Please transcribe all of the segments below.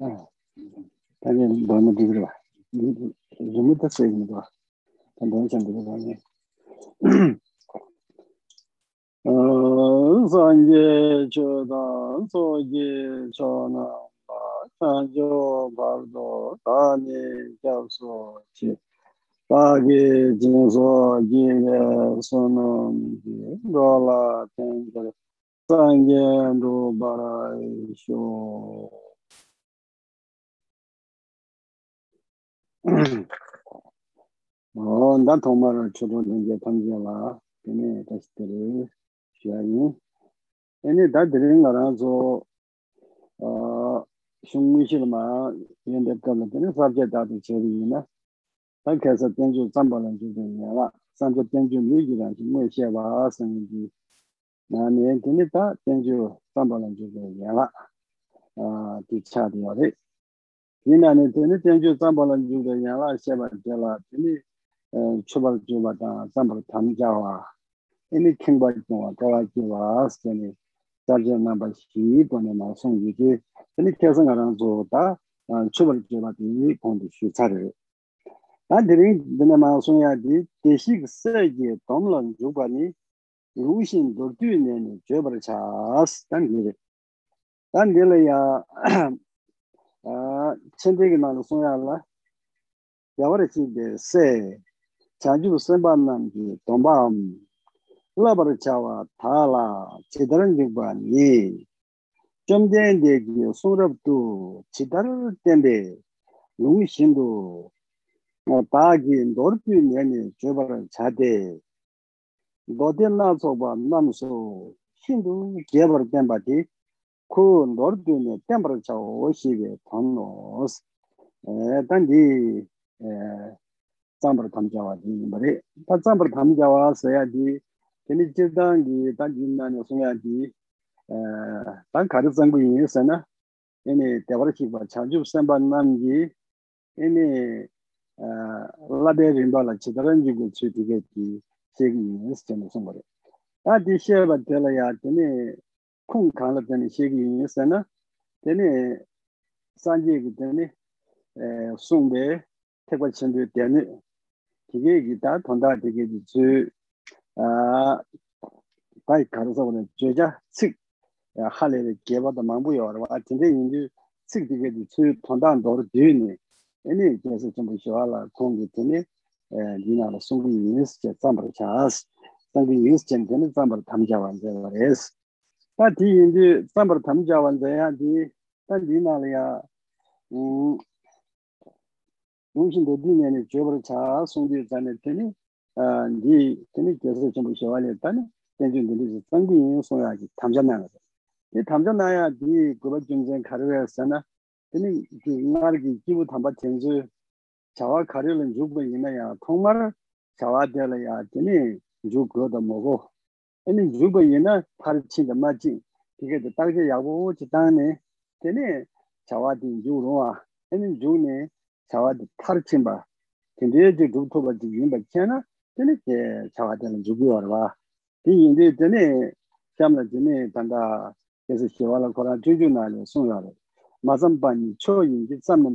아, 당연히 너무 되더라. 너무 더 세는 거. 너무 잘 들어가네. 어, 산제 저다, 소제 저나, 산조 바도 다니 잡소 지. 바게 진소 지네 소노 로라 텐 sāngyēndu bārāyīśu o ndā tōmarā chūtō dāngyē tāngyē lā tēne tāshī tērē shiyāyī tēne dā tērē ngā rā dzō shūngmīshī lā mā yendē kāla tēne sābjē tātī chērī yīnā tā kēsā tēnchū tsāmbā lā chūtō yīnā lā sāmbjē tēnchū mīgī rā shī mō shē wā sāngyē 되는 사제다도 제리나. 다 계속 된주 잠발은 주는이야. 산저 된주 미기라 뭐 시바 생기. 나네 근데 다 된주 잠발은 주는이야. 아, 뒤차디어래. 이나네 되는 된주 잠발은 주는이야. 시바 제라. 근데 chubal chuba ta sambar tamjawa ini kingba chuwa kawa chuwa 루신 덕두는 저버 차스 단기레 단딜이야 아 천대기 말로 소야라 야버치데 세 자주 선반남기 동밤 라버르 차와 달라 제대로 된거니 점쟁대기 소럽도 제대로 된데 루신도 뭐 바기 노르피 년이 저버 차대 lode na tsokpa namso hindu gebar tenpati ku nordu ne tenpar chawo shiwe tannos tandi tsambar tamjawa di nimbari ta tsambar tamjawa saya di teni jirdangi tandi nani sunya di tan kari zangu yin sana ene tebar shikwa chajub senpa namgi ene labe rinpa la chidaranji gu tsui tige di shegi yinsi chanda sumbari. A di sheba tela ya tene kung kala tene shegi yinsi na tene sanje ki tene sungbe tekwa chendu tene tige ki ta tonda tige di zu tai karasa wane joja tsik hale de geba da mangbu ya warwa a tene yindu tsik tige di zu tonda ndoru duyuni ene kesa chenpo shiwa la kongi tene 게 주 돈다 너를 되니 아니 그래서 좀 보셔라 공기 때문에 에 리나로 송기 인스 제 잠을 차스 송기 인스 전에는 잠을 담자 완전해서 다디 인지 잠을 담자 완전해야지 단 리나리아 음 용신도 뒤면에 저버를 차 송디 전에 되니 아니 되니 계속 좀 쉬어야 했다니 된준들이 상비 소야지 탐전나가 이 탐전나야 디 그거 경쟁 가르였잖아 되니 그 나르기 기부 탐바 전주 자와 가르는 주고 있나야 정말 자와들이야 되니 주고도 뭐고 아니 주고 있나 파르치가 맞지 이게 당시 야고 지단에 되니 자와디 주로와 아니 주네 자와디 파르침바 근데 이제 루토가 지금 맞잖아 근데 제 자와디는 누구야 봐 이제 전에 참나 전에 단다 그래서 시와라 거라 주주나를 송야를 마잠반이 초인지 잠는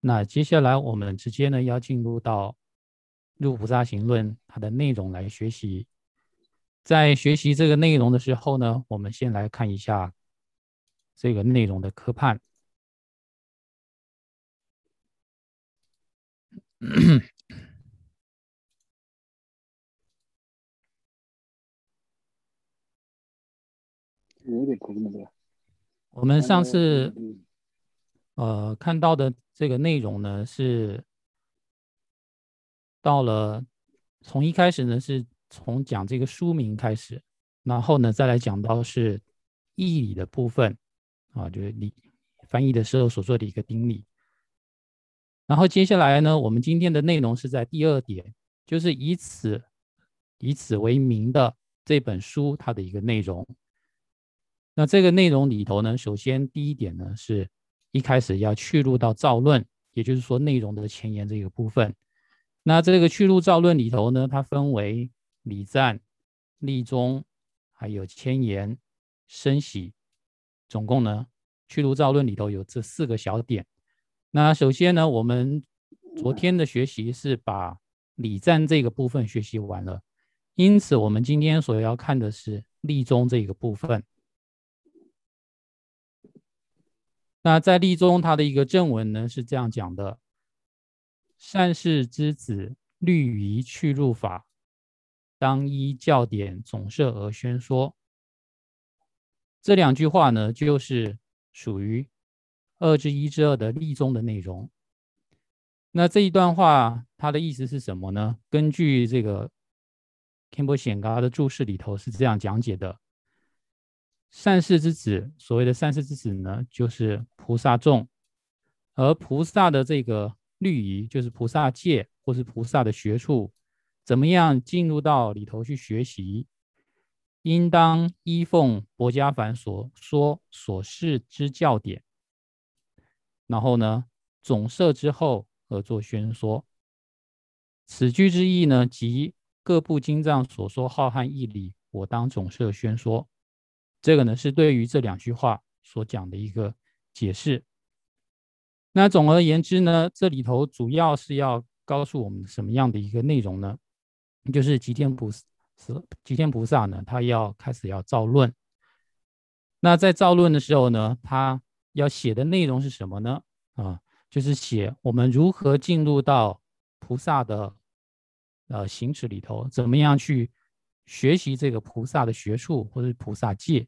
那接下来我们直接呢要进入到《入菩萨行论》它的内容来学习。在学习这个内容的时候呢，我们先来看一下这个内容的科判。我们上次呃看到的这个内容呢，是到了从一开始呢，是从讲这个书名开始，然后呢再来讲到是义理的部分啊，就是理翻译的时候所做的一个定理。然后接下来呢，我们今天的内容是在第二点，就是以此以此为名的这本书它的一个内容。那这个内容里头呢，首先第一点呢，是一开始要去入到造论，也就是说内容的前言这个部分。那这个去入造论里头呢，它分为礼赞、立宗，还有前言、升喜，总共呢去入造论里头有这四个小点。那首先呢，我们昨天的学习是把礼赞这个部分学习完了，因此我们今天所要看的是立宗这个部分。那在立中，他的一个正文呢是这样讲的：“善事之子，律仪去入法，当依教典总摄而宣说。”这两句话呢，就是属于二之一之二的立中的内容。那这一段话，它的意思是什么呢？根据这个 Campbell 显嘎的注释里头是这样讲解的。善事之子，所谓的善事之子呢，就是菩萨众，而菩萨的这个律仪，就是菩萨戒或是菩萨的学处，怎么样进入到里头去学习？应当依奉薄伽梵所说所示之教典，然后呢，总摄之后而作宣说。此句之意呢，即各部经藏所说浩瀚义理，我当总摄宣说。这个呢是对于这两句话所讲的一个解释。那总而言之呢，这里头主要是要告诉我们什么样的一个内容呢？就是吉天菩萨，吉天菩萨呢，他要开始要造论。那在造论的时候呢，他要写的内容是什么呢？啊，就是写我们如何进入到菩萨的呃行持里头，怎么样去。学习这个菩萨的学术或者是菩萨戒，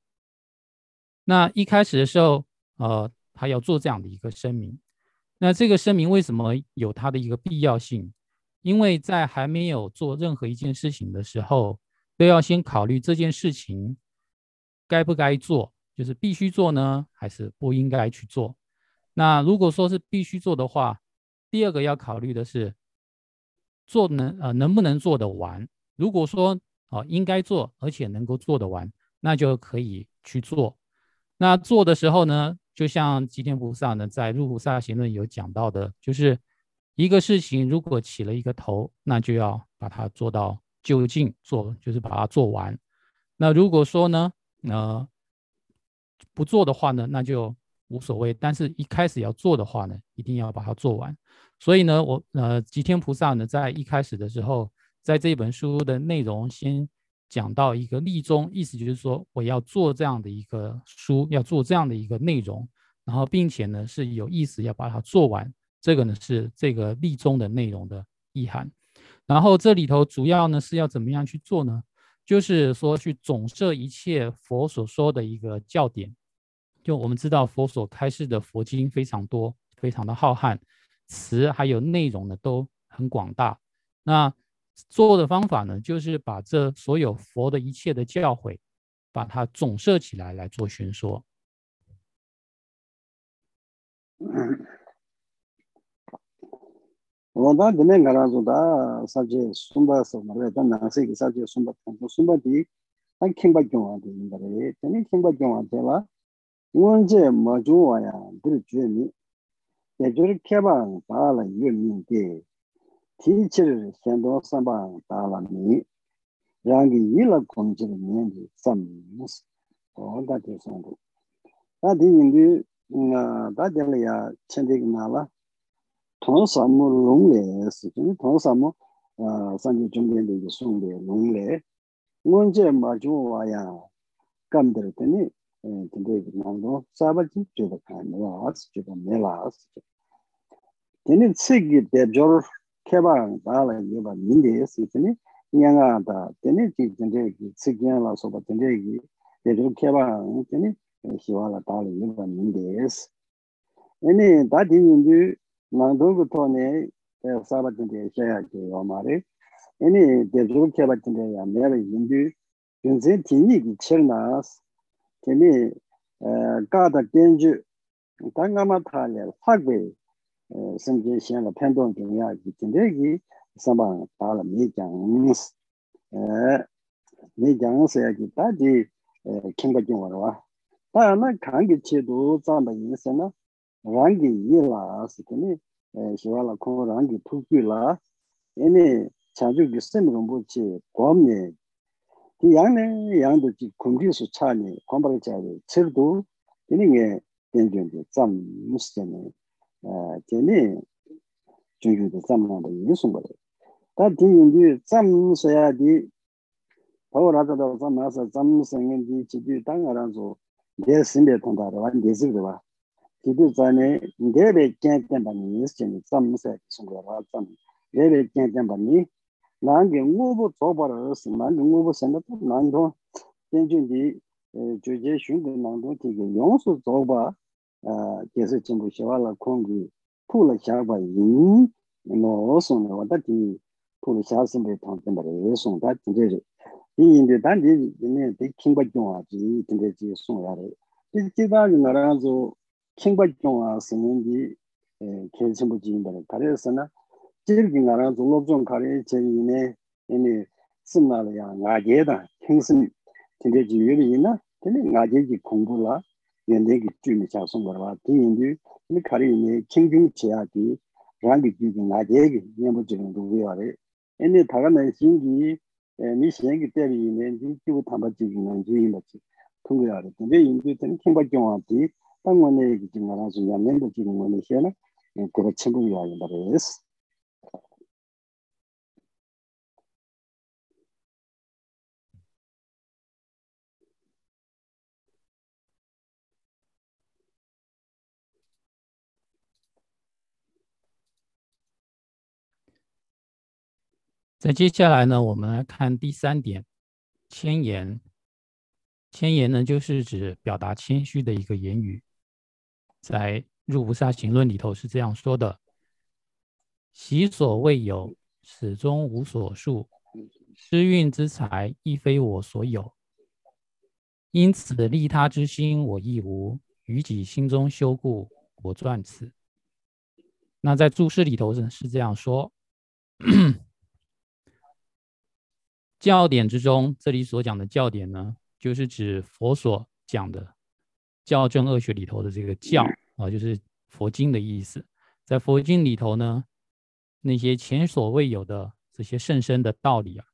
那一开始的时候，呃，他要做这样的一个声明。那这个声明为什么有它的一个必要性？因为在还没有做任何一件事情的时候，都要先考虑这件事情该不该做，就是必须做呢，还是不应该去做。那如果说是必须做的话，第二个要考虑的是做能呃能不能做得完。如果说哦，应该做，而且能够做得完，那就可以去做。那做的时候呢，就像吉天菩萨呢在入菩萨行论有讲到的，就是一个事情如果起了一个头，那就要把它做到就近做，就是把它做完。那如果说呢，呃，不做的话呢，那就无所谓。但是一开始要做的话呢，一定要把它做完。所以呢，我呃吉天菩萨呢在一开始的时候。在这本书的内容，先讲到一个立宗，意思就是说，我要做这样的一个书，要做这样的一个内容，然后并且呢是有意思要把它做完。这个呢是这个立宗的内容的意涵。然后这里头主要呢是要怎么样去做呢？就是说去总摄一切佛所说的一个教典。就我们知道佛所开示的佛经非常多，非常的浩瀚，词还有内容呢都很广大。那做的方法呢，就是把这所有佛的一切的教诲，把它总摄起来来做宣说。我当今天刚刚做的啥子松柏树嘛，来当南是一个啥子松柏藤，松柏地，还听不讲啊的，应该的，真的听不讲啊的了。我这没做完 티처 현도 삼바 달라니 양기 일라 공지를 년기 삼무스 온다 대성고 다디 인디 나 다들이야 천대기 나라 통사모 롱레스 좀 통사모 아 산지 중견의 이제 송대 롱레 문제 마주와야 감들더니 근데 나도 사바지 주도 칸 와스 주도 메라스 되는 책이 대절 개발한 다라 개발 민데스 있으니 냥아다 되네 지진데기 측견라 소바 된데기 대저 개발 있으니 시와라 다라 개발 민데스 아니 다디인데 나도고 토네 사바든데 샤야게 요마레 아니 대저 개발 된데 야 메베 인데 근제 디니기 첼나스 되네 가다 된주 당가마타레 학베 wa wa ta na kang gi che do zang ba yin se na rang gi yi la su teni shi wa la kong rang gi tu gi la ene cha ju gi sem rong bu chi guam ne di yang ne yang de ji kong ji su cha ne guam ba cha de che do teni ge dian jian de zam mu se ne 아 제네 중요도 잠만도 이송 거래 다 뒤인디 잠서야디 더라도 잠나서 잠생인디 지디 당하라서 내 신배 통다로 완 대지도 봐 지디 전에 내배 깼던 바니 있으니 잠서 송거라 잠 teni chungyu de tsamma de yisung gore. Ta di yindu tsam soya di pao raza da tsam nasa tsam sangen di chidu tanga ranzo de simbe tanda rwa, de zib rwa. Chidu tsane debe kyan tenpa ni yis chini tsam soya yisung gore rwa tsam. Debe kyan tenpa ni langi ngubu tsoba rwa rasi, langi ngubu sanga to nangdo tenchun di chuje shungu nangdo eh, tiki yonsu tsoba jesu chenpo shewa la kongi pula shaba yin no song na wata ki pula shaba senpe tang tenpa re song ta tenze re di yinde dan di yine di kingpa kyungwa ji tenze ji song ya re. Di jiga yu nga ra zo kingpa kyungwa sengen di e, ke chenpo ji yinpa re. Kare sana jirgi nga ra zo lobzong kare che yine yine simna la ya nga je da kingsim tenze ji yuri yina tene nga je ji kongpo la 연대기 주미 자송 거라 뒤인디 이 카리니 킹킹 지야기 랑기 주기 나제기 년부 지는 누구야래 애니 다가는 신기 미 신기 때리는 지구 탐바지기는 주인같이 통과야래 근데 인디 된 킹바경한테 당원에 지금 알아서 연년도 지금 원에 시에나 그거 친구야 말이스 在接下来呢，我们来看第三点，谦言。谦言呢，就是指表达谦虚的一个言语。在《入菩萨行论》里头是这样说的：“习所未有，始终无所述。施运之才，亦非我所有。因此利他之心，我亦无。于己心中修故，我传此。”那在注释里头呢是这样说。教典之中，这里所讲的教典呢，就是指佛所讲的教正恶学里头的这个教啊，就是佛经的意思。在佛经里头呢，那些前所未有的这些甚深的道理啊，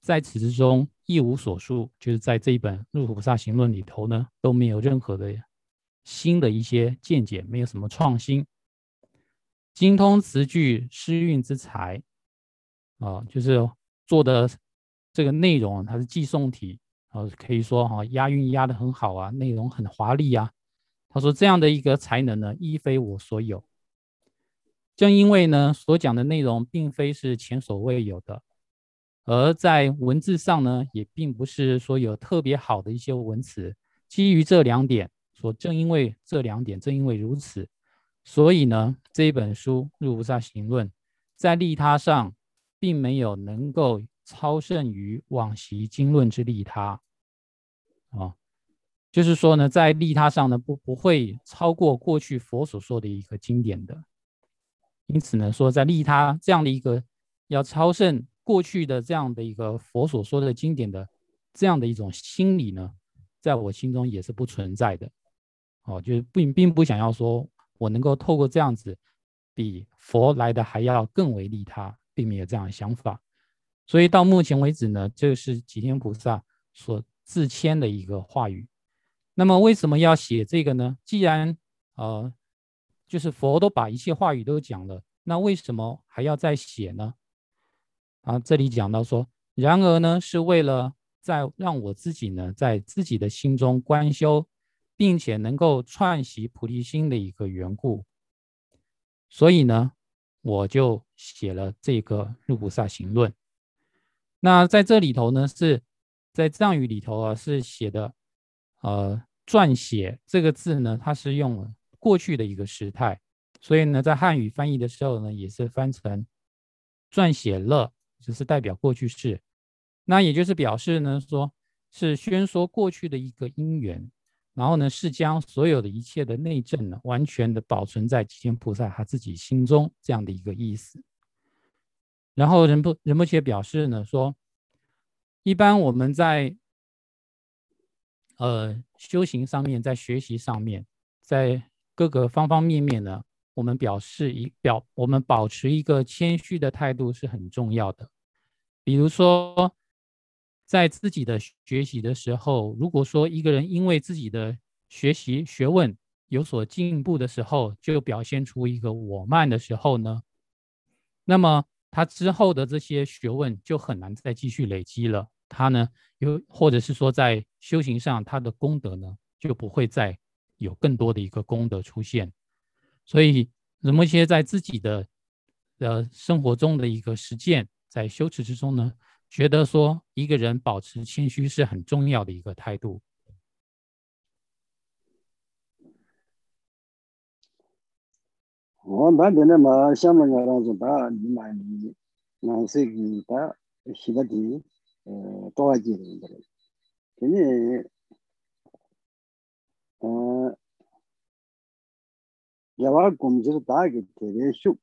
在此之中一无所述，就是在这一本《入菩萨行论》里头呢，都没有任何的新的一些见解，没有什么创新。精通词句诗韵之才啊，就是做的。这个内容它是寄送体，啊，可以说哈押韵押的很好啊，内容很华丽啊。他说这样的一个才能呢，亦非我所有。正因为呢，所讲的内容并非是前所未有的，而在文字上呢，也并不是说有特别好的一些文词。基于这两点，说正因为这两点，正因为如此，所以呢，这一本书《入菩萨行论》在利他上，并没有能够。超胜于往昔经论之利他，啊，就是说呢，在利他上呢，不不会超过过去佛所说的一个经典的。因此呢，说在利他这样的一个要超胜过去的这样的一个佛所说的经典的这样的一种心理呢，在我心中也是不存在的。哦，就是并并不想要说我能够透过这样子比佛来的还要更为利他，并没有这样的想法。所以到目前为止呢，这是吉天菩萨所自谦的一个话语。那么为什么要写这个呢？既然呃，就是佛都把一切话语都讲了，那为什么还要再写呢？啊，这里讲到说，然而呢，是为了在让我自己呢，在自己的心中观修，并且能够串习菩提心的一个缘故。所以呢，我就写了这个《入菩萨行论》。那在这里头呢，是在藏语里头啊，是写的，呃，撰写这个字呢，它是用了过去的一个时态，所以呢，在汉语翻译的时候呢，也是翻成撰写了，就是代表过去式。那也就是表示呢，说是宣说过去的一个因缘，然后呢，是将所有的一切的内证呢，完全的保存在吉天菩萨他自己心中这样的一个意思。然后仁不仁波切表示呢，说一般我们在呃修行上面，在学习上面，在各个方方面面呢，我们表示一表，我们保持一个谦虚的态度是很重要的。比如说。在自己的学习的时候，如果说一个人因为自己的学习学问有所进步的时候，就表现出一个我慢的时候呢，那么他之后的这些学问就很难再继续累积了。他呢，又或者是说在修行上，他的功德呢就不会再有更多的一个功德出现。所以，那么一些在自己的呃生活中的一个实践，在修持之中呢。觉得说一个人保持谦虚是很重要的一个态度。 온다 되네 마 샴마가 라즈다 니마니 나세기다 시바디 토와지는 그래 근데 어 야와 공지를 다게 되레슈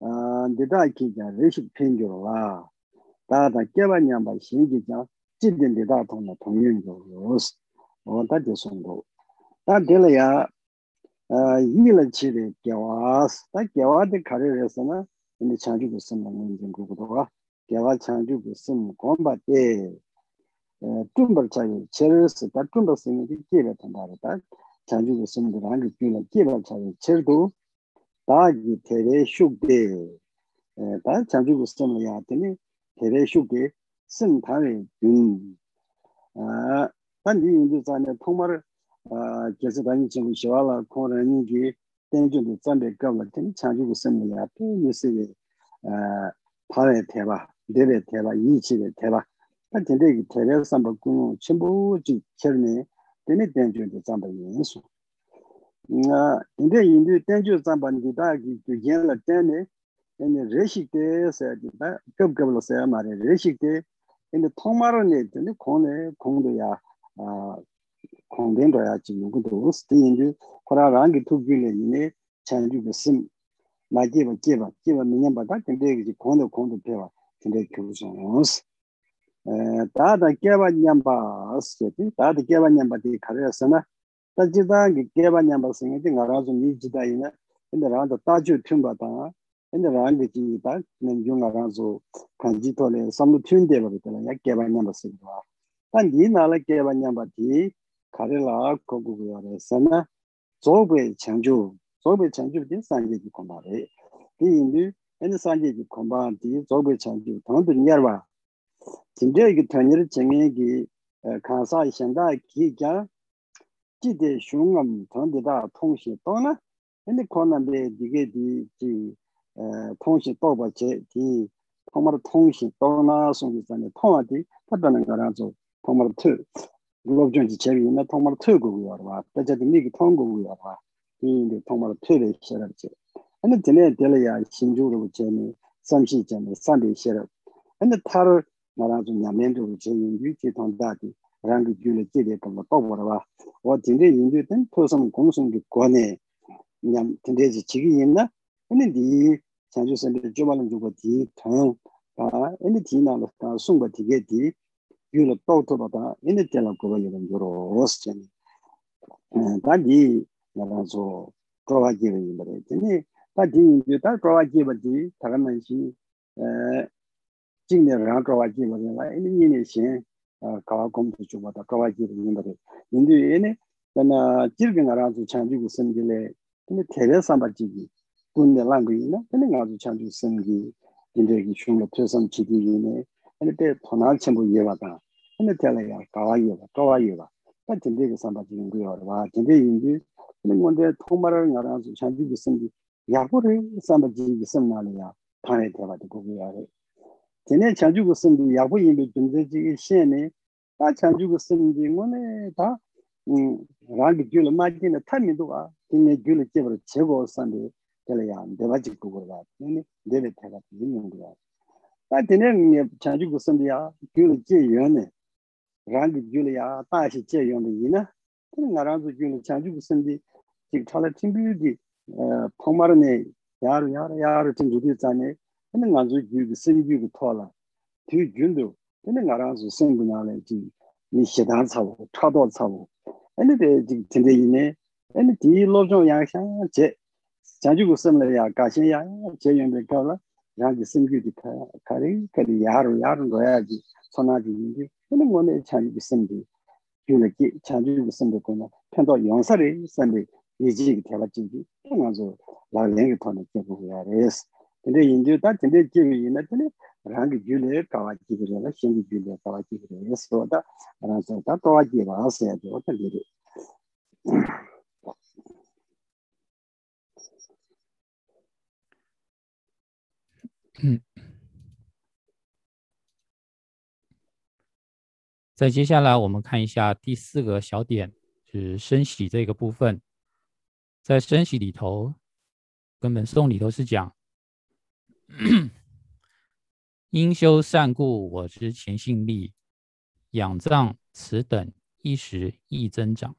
아 데다키가 레슈 펜조라 다다 깨바냐바 신기자 찌든 데다 통나 통용조로스 어 다데 송도 다 될이야 yīla chīrī gyawās, tā gyawā tī kārī rēsā na yīni chāngchū gu sīm rāngu yīn gu guduwa, gyawā chāngchū gu sīm gōmbā tē tūmbar chāyī chērī sī, tā tūmbar sīm yī kīrā tāndā rā tā chāngchū gu sīm gu rāngu gyūla kīrā chāyī chēr gu tā yī tērē shūk tē, tā chāngchū gu sīm yā tēni tērē shūk tē sīm tā rī gyūn, tā yī yīn gu gyasa dhani chengu shiwa la kong rani gi tenju di tsambe gawla teni chanju gu samu ya pe yusi gi pare teba, debe teba, yichi de teba ta tende gi tebe samba kunu chenpu ji kerni teni tenju di tsamba yinsu tende yindu tenju tsamba ngi da gi gu yen la teni teni reshik de saya di da gab gab saya ma re reshik de teni tongmaro ne teni kong ne kong do ya kongden doya chi yungu doos, di yinju kora rangi tukyu le yine chanju ba sim, ma jeba jeba, jeba minyamba da kende kichi kondo kondo pewa, kende kyu zhons. Dada geba nyamba siyati, dada geba nyamba di karaya sana, da jida ki geba nyamba singa di nga ranzu mi jida yina, kende ranzu taju tunba tanga, kende rangi ki da nanyu nga ranzu kanji tole samlu tundeba bitala ya geba nyamba singa. Dan di nala geba nyamba di, ene ra da ta ju thum ba da ene rāngi ki tā nēn yunga rānsu kāñjī tōne samlu tūndē bari tēla ya kēba ñamba sikwa. Tā nī nāla kēba ñamba tī kārī lā kōku kuyā rē sēnā zōgbē chāngchū, zōgbē chāngchū tī sāngjē ki kōmbā rē. Tī yīndū ene sāngjē ki kōmbā tī zōgbē chāngchū tōndu nyarwa. Tīndē ki tōnyir chēngē ki kānsā ishandā ki kia jīdē shūngam tōndi tā tōngshī tōna ene kōna bē dīgē dī jī 통신 또봐 제디 통마르 통신 또나 송이잖아요. 통화디 받는 거라서 통마르 투 그거 좀 재미있나 통마르 투 그거야 봐. 대체도 미기 통고야 봐. 이 통마르 투를 시작하지. 근데 전에 될이야 신주로 재미 삼시 전에 삼비 시작. 근데 타를 나랑 좀 냐면도 재미 유지 통다디 랑기 줄에 제대 그거 또 보러 봐. 어 진짜 인도된 토성 공성기 권에 냠 근데지 지기 있나? 근데 니 chanchu sanpe jubalan juba di tang, ene di nala sungpa dige di yu yula tok to bata ina tela kuba yula yoro ros chani ta di nara zo prowa jeba yinbare tani ta di yinju ta prowa jeba di taga nanshi jingne rang prowa jeba yinla ina yinne shen kawa kumbu chubwa ta prowa jeba yinbare yindu ina tana jirga nara zo chanju gu samgile ina tere samba jigi gunne langu yinla tani nga zo chanju samgi yindu yagi shungla pesam chidi yinne ane pe tonal chenpo yewa ta 근데 때 토날 전부 이해받아 근데 telaya 가와이요 가와이요 같은 데가 삼바지는 거요 와 근데 인지 근데 뭔데 통말을 나라서 참주 생기 야고를 삼바지 있음나리야 판에 대가지고 그거야 전에 참주 생기 야고 인도 중재지 시에네 다 참주 생기 뭐네 다 음, 라기 줄 맞기는 타미도가 근데 줄 제대로 제거 산데 telaya deva chik kukura nini deve teka tiki nyungu ya ta tene nye chanchu kusandu ya kyulu je yuane rāngi gyūla yā tāshī chē yōnda yīna, tēne ngā rāngi gyūla chāngchū kusandī jīg chāla tīmbiyū dī pōngmāra nē yāru yāru yāru tīng rūdhī tsāne, tēne ngā rāngi gyūla sīng gyūla tōla, tī gyūndu, tēne ngā rāngi sīngu nā lē jī nī xietān cawu, chādō cawu, ane tē jīg tīndē yīne, ane tī lōbchōng yā xiāng chē, chāngchū kusandī yā gāshīn yā chē yōnda kāla, rāngi sīng gyūla kārī, kārī yāru yāru rōyā jī, sōnā jī yīndi, 근데 뭐네 찬이 있는데 유력이 찬이 있는데 그러나 편도 영사를 있는데 이지 대화진지 그래서 라랭이 터는 게 뭐야 레스 근데 인도 다 근데 지금 있는데 랑이 줄에 가와지 그래서 신기 줄에 가와지 그래서 다 알아서 다 도와지 봐서야 돼 어떻게 돼 再接下来，我们看一下第四个小点，是升喜这个部分。在升喜里头，根本颂里头是讲：应修善故，我之前性力，仰仗此等一时亦增长，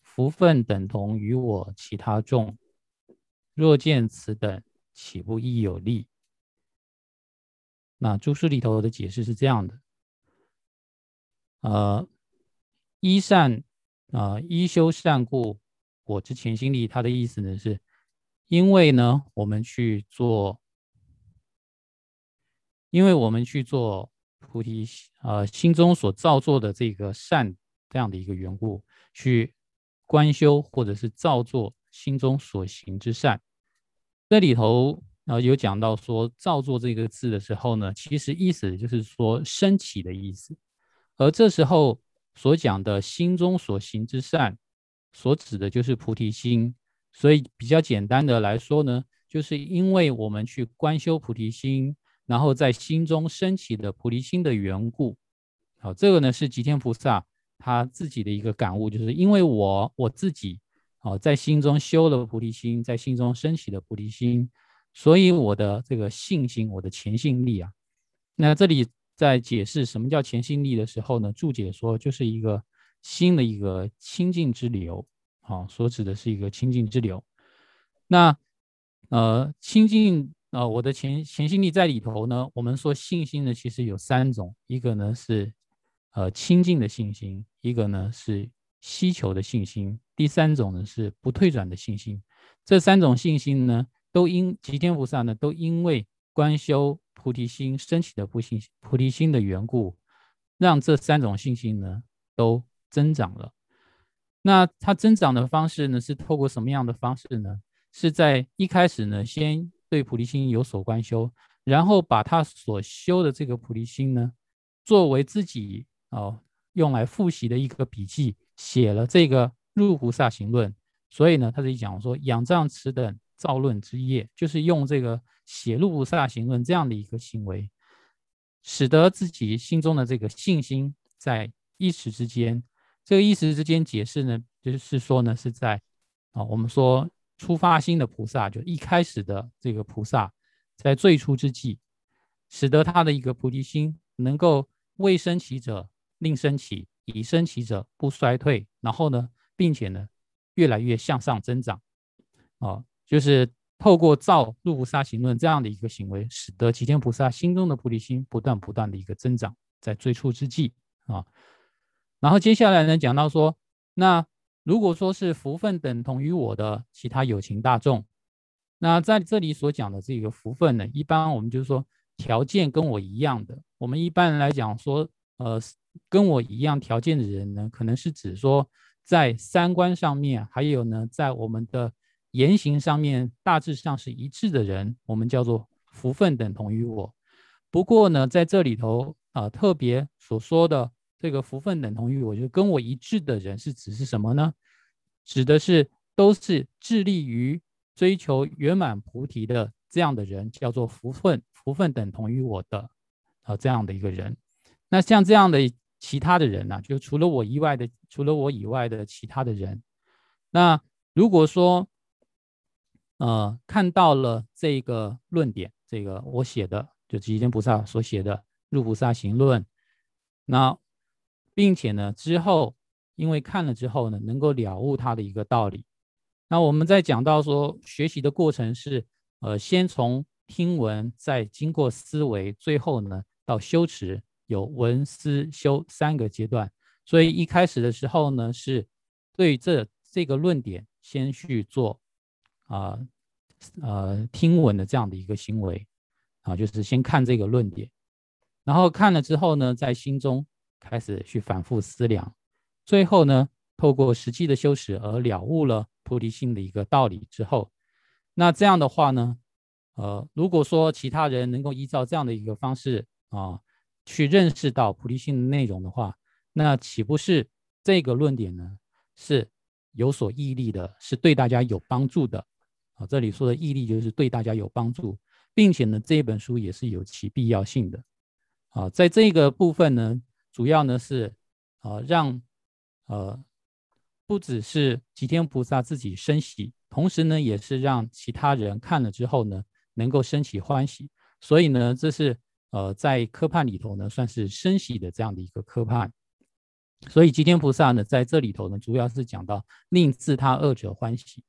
福分等同于我其他众，若见此等，岂不亦有利？那注释里头的解释是这样的。呃，一善啊，一修善故，我之前心力，它的意思呢，是因为呢，我们去做，因为我们去做菩提，呃，心中所造作的这个善这样的一个缘故，去观修或者是造作心中所行之善。这里头啊，有讲到说造作这个字的时候呢，其实意思就是说升起的意思。而这时候所讲的心中所行之善，所指的就是菩提心。所以比较简单的来说呢，就是因为我们去观修菩提心，然后在心中升起的菩提心的缘故。好，这个呢是吉天菩萨他自己的一个感悟，就是因为我我自己哦在心中修了菩提心，在心中升起的菩提心，所以我的这个信心，我的前信力啊，那这里。在解释什么叫前心力的时候呢，注解说就是一个新的一个清净之流，啊，所指的是一个清净之流。那呃，清净啊，我的前前心力在里头呢。我们说信心呢，其实有三种，一个呢是呃清净的信心，一个呢是希求的信心，第三种呢是不退转的信心。这三种信心呢，都因吉天菩萨呢，都因为观修。菩提心升起的菩提菩提心的缘故，让这三种信心呢都增长了。那它增长的方式呢，是透过什么样的方式呢？是在一开始呢，先对菩提心有所观修，然后把他所修的这个菩提心呢，作为自己哦用来复习的一个笔记，写了这个入菩萨行论。所以呢，他这里讲说，仰仗此等造论之业，就是用这个。写入菩萨行论这样的一个行为，使得自己心中的这个信心在一时之间，这个一时之间解释呢，就是说呢，是在啊，我们说出发心的菩萨，就一开始的这个菩萨，在最初之际，使得他的一个菩提心能够未生起者令生起，已生起者不衰退，然后呢，并且呢，越来越向上增长，啊，就是。透过造入菩萨行论这样的一个行为，使得齐天菩萨心中的菩提心不断不断的一个增长，在最初之际啊。然后接下来呢，讲到说，那如果说是福分等同于我的其他有情大众，那在这里所讲的这个福分呢，一般我们就是说条件跟我一样的。我们一般来讲说，呃，跟我一样条件的人呢，可能是指说在三观上面，还有呢，在我们的。言行上面大致上是一致的人，我们叫做福分等同于我。不过呢，在这里头啊，特别所说的这个福分等同于我，就跟我一致的人是指是什么呢？指的是都是致力于追求圆满菩提的这样的人，叫做福分福分等同于我的啊这样的一个人。那像这样的其他的人呢，就除了我以外的，除了我以外的其他的人，那如果说。呃，看到了这个论点，这个我写的，就极天菩萨所写的《入菩萨行论》。那并且呢之后因为看了之后呢，能够了悟他的一个道理。那我们在讲到说学习的过程是，呃，先从听闻，再经过思维，最后呢到修持，有闻思修三个阶段。所以一开始的时候呢，是对这这个论点先去做啊呃听闻的这样的一个行为啊，就是先看这个论点，然后看了之后呢，在心中开始去反复思量，最后呢，透过实际的修持而了悟了菩提心的一个道理之后，那这样的话呢，呃，如果说其他人能够依照这样的一个方式啊，去认识到菩提心的内容的话，那岂不是这个论点呢？是有所毅力的，是对大家有帮助的啊。这里说的毅力就是对大家有帮助，并且呢，这本书也是有其必要性的啊。在这个部分呢，主要呢是啊，让呃不只是吉天菩萨自己生喜，同时呢，也是让其他人看了之后呢，能够升起欢喜。所以呢，这是呃在科判里头呢，算是升喜的这样的一个科判。所以吉天菩萨呢，在这里头呢，主要是讲到令自他二者欢喜。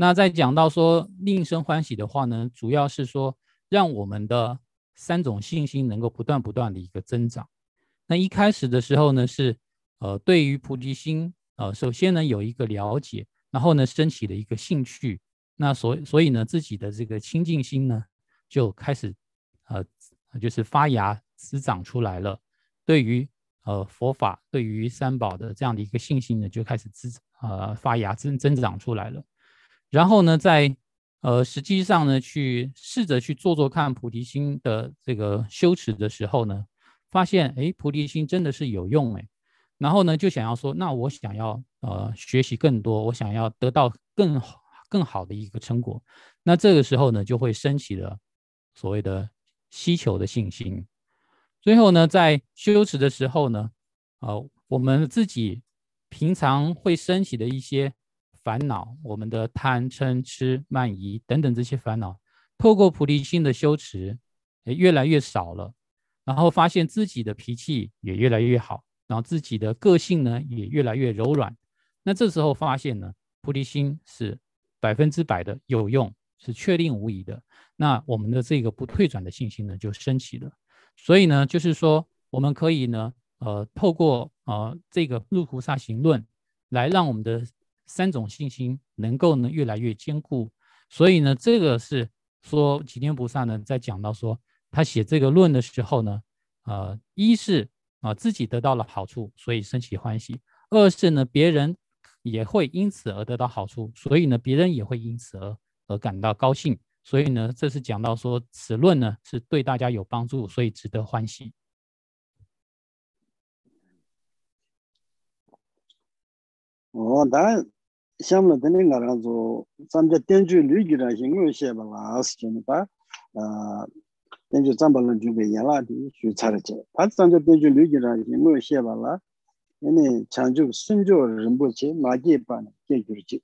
那在讲到说令生欢喜的话呢，主要是说让我们的三种信心能够不断不断的一个增长。那一开始的时候呢，是呃对于菩提心呃，首先呢有一个了解，然后呢升起了一个兴趣。那所所以呢自己的这个清净心呢就开始呃就是发芽滋长出来了。对于呃，佛法对于三宝的这样的一个信心呢，就开始滋呃发芽增增长出来了。然后呢，在呃实际上呢，去试着去做做看菩提心的这个修持的时候呢，发现哎，菩提心真的是有用哎。然后呢，就想要说，那我想要呃学习更多，我想要得到更更好的一个成果。那这个时候呢，就会升起了所谓的希求的信心。最后呢，在修持的时候呢，呃，我们自己平常会升起的一些烦恼，我们的贪嗔痴慢疑等等这些烦恼，透过菩提心的修持，也，越来越少了，然后发现自己的脾气也越来越好，然后自己的个性呢也越来越柔软。那这时候发现呢，菩提心是百分之百的有用，是确定无疑的。那我们的这个不退转的信心呢，就升起了。所以呢，就是说，我们可以呢，呃，透过呃这个入菩萨行论，来让我们的三种信心能够呢越来越坚固。所以呢，这个是说吉天菩萨呢在讲到说，他写这个论的时候呢，呃，一是啊自己得到了好处，所以升起欢喜；二是呢别人也会因此而得到好处，所以呢别人也会因此而而感到高兴。所以呢，这是讲到说此论呢是对大家有帮助，所以值得欢喜。哦，那 샴나 되는 nga ra zo samja tenju lu gi ra xin ngu xie ba la as chen ba tenju zamba la ju be ya la di xu ca ra che. Pa samja tenju lu gi ra xin ngu xie ba la ene chang ju sun ju ren bu che ma ge ba ne ge ju ji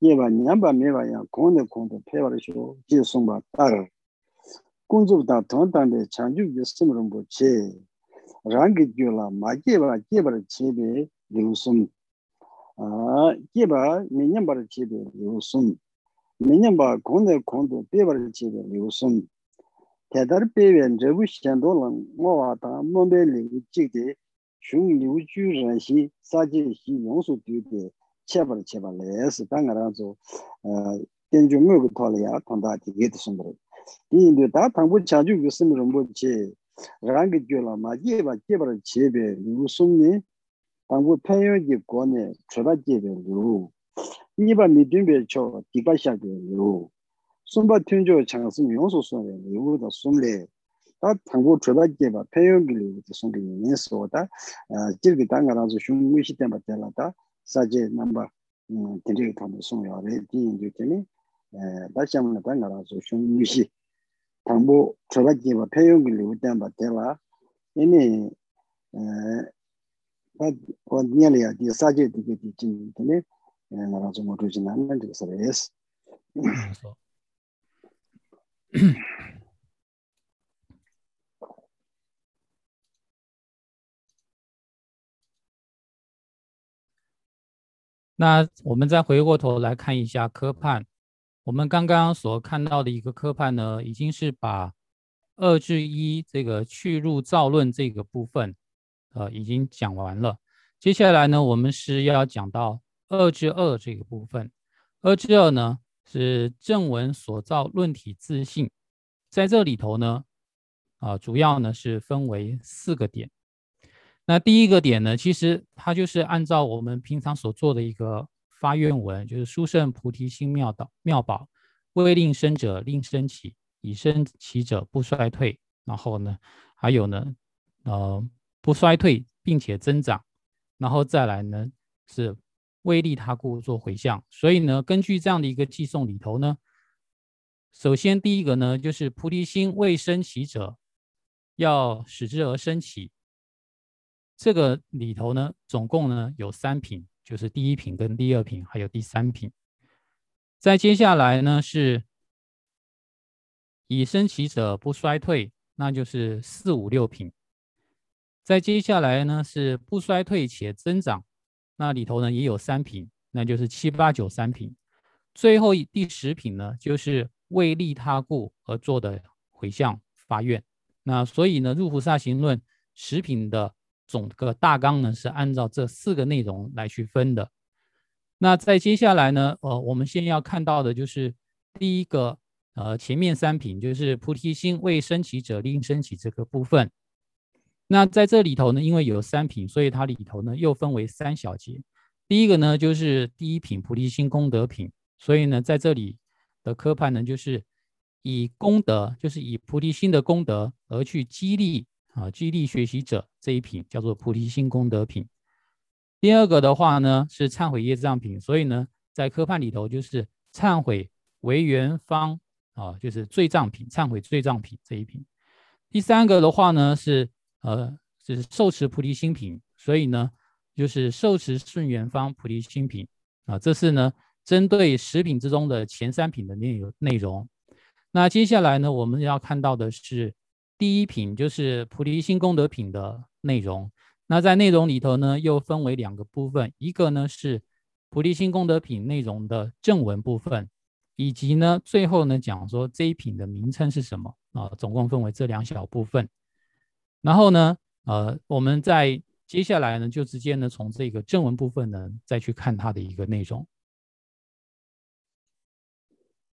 ye ba nyam ba me ba ya kong de kong de pe ba shu ji song ba ta ra kung zu da tong dan de chang ju ge sim ren bu che. Rang ge ju la ma ge ba ge ba che be ling sum kiba minyambar chibe yusum, minyambar konde konde pebar chibe yusum. Tedar pewen rebu shendo lang ngowa tang mombe liu chikde shung liu ju ranshi saji shi yongsu tuyde chebar chebar les, tang ranzo tenju ngogo tola ya tanda ki gita sumbre. Dindo ta tangbo chaju yusum rumbo che rangi jo la ma kiba kibar chibe yusum ni be lu sum ni tang bu pe yo ji go ne che ba ji de lu ni ba mi dun be cho di ba sha de lu sum ba tun jo chang sim yong su su de lu da sum le 다 당고 줘봐 제바 폐용기를 무슨 게 있어다 아 저기 당가라서 흉무시 때 맞잖아다 사제 넘버 음 드리게 더 송요 레 디인도 되니 에 다시 한번 더 나가서 좀 무시 당보 저가지 뭐 표현을 우단 받대라 이니 에 어디냐리아 디 사제 디게 디진 되네 에 나가서 뭐 그러진 않는 데서 레스 那我们再回过头来看一下科判，我们刚刚所看到的一个科判呢，已经是把二至一这个去入造论这个部分， 呃，已经讲完了。接下来呢，我们是要讲到二至二这个部分。二至二呢，是正文所造论体自信，在这里头呢，啊，主要呢是分为四个点。那第一个点呢，其实它就是按照我们平常所做的一个发愿文，就是殊胜菩提心妙道妙宝，未令生者令生起，以生起者不衰退。然后呢，还有呢，呃，不衰退并且增长。然后再来呢，是为利他故做回向。所以呢，根据这样的一个寄送里头呢，首先第一个呢，就是菩提心未升起者，要使之而升起。这个里头呢，总共呢有三品，就是第一品跟第二品，还有第三品。再接下来呢是以升起者不衰退，那就是四五六品。再接下来呢是不衰退且增长，那里头呢也有三品，那就是七八九三品。最后第十品呢就是为利他故而做的回向发愿。那所以呢入菩萨行论十品的。总个大纲呢是按照这四个内容来去分的。那在接下来呢，呃，我们先要看到的就是第一个，呃，前面三品就是菩提心未升起者令升起这个部分。那在这里头呢，因为有三品，所以它里头呢又分为三小节。第一个呢就是第一品菩提心功德品，所以呢在这里的科判呢就是以功德，就是以菩提心的功德而去激励。啊，激励学习者这一品叫做菩提心功德品。第二个的话呢是忏悔业障品，所以呢在科判里头就是忏悔为缘方啊，就是罪障品，忏悔罪障品这一品。第三个的话呢是呃就是受持菩提心品，所以呢就是受持顺缘方菩提心品啊，这是呢针对十品之中的前三品的内容内容。那接下来呢我们要看到的是。第一品就是菩提心功德品的内容，那在内容里头呢，又分为两个部分，一个呢是菩提心功德品内容的正文部分，以及呢最后呢讲说这一品的名称是什么啊，总共分为这两小部分。然后呢，呃，我们在接下来呢，就直接呢从这个正文部分呢再去看它的一个内容。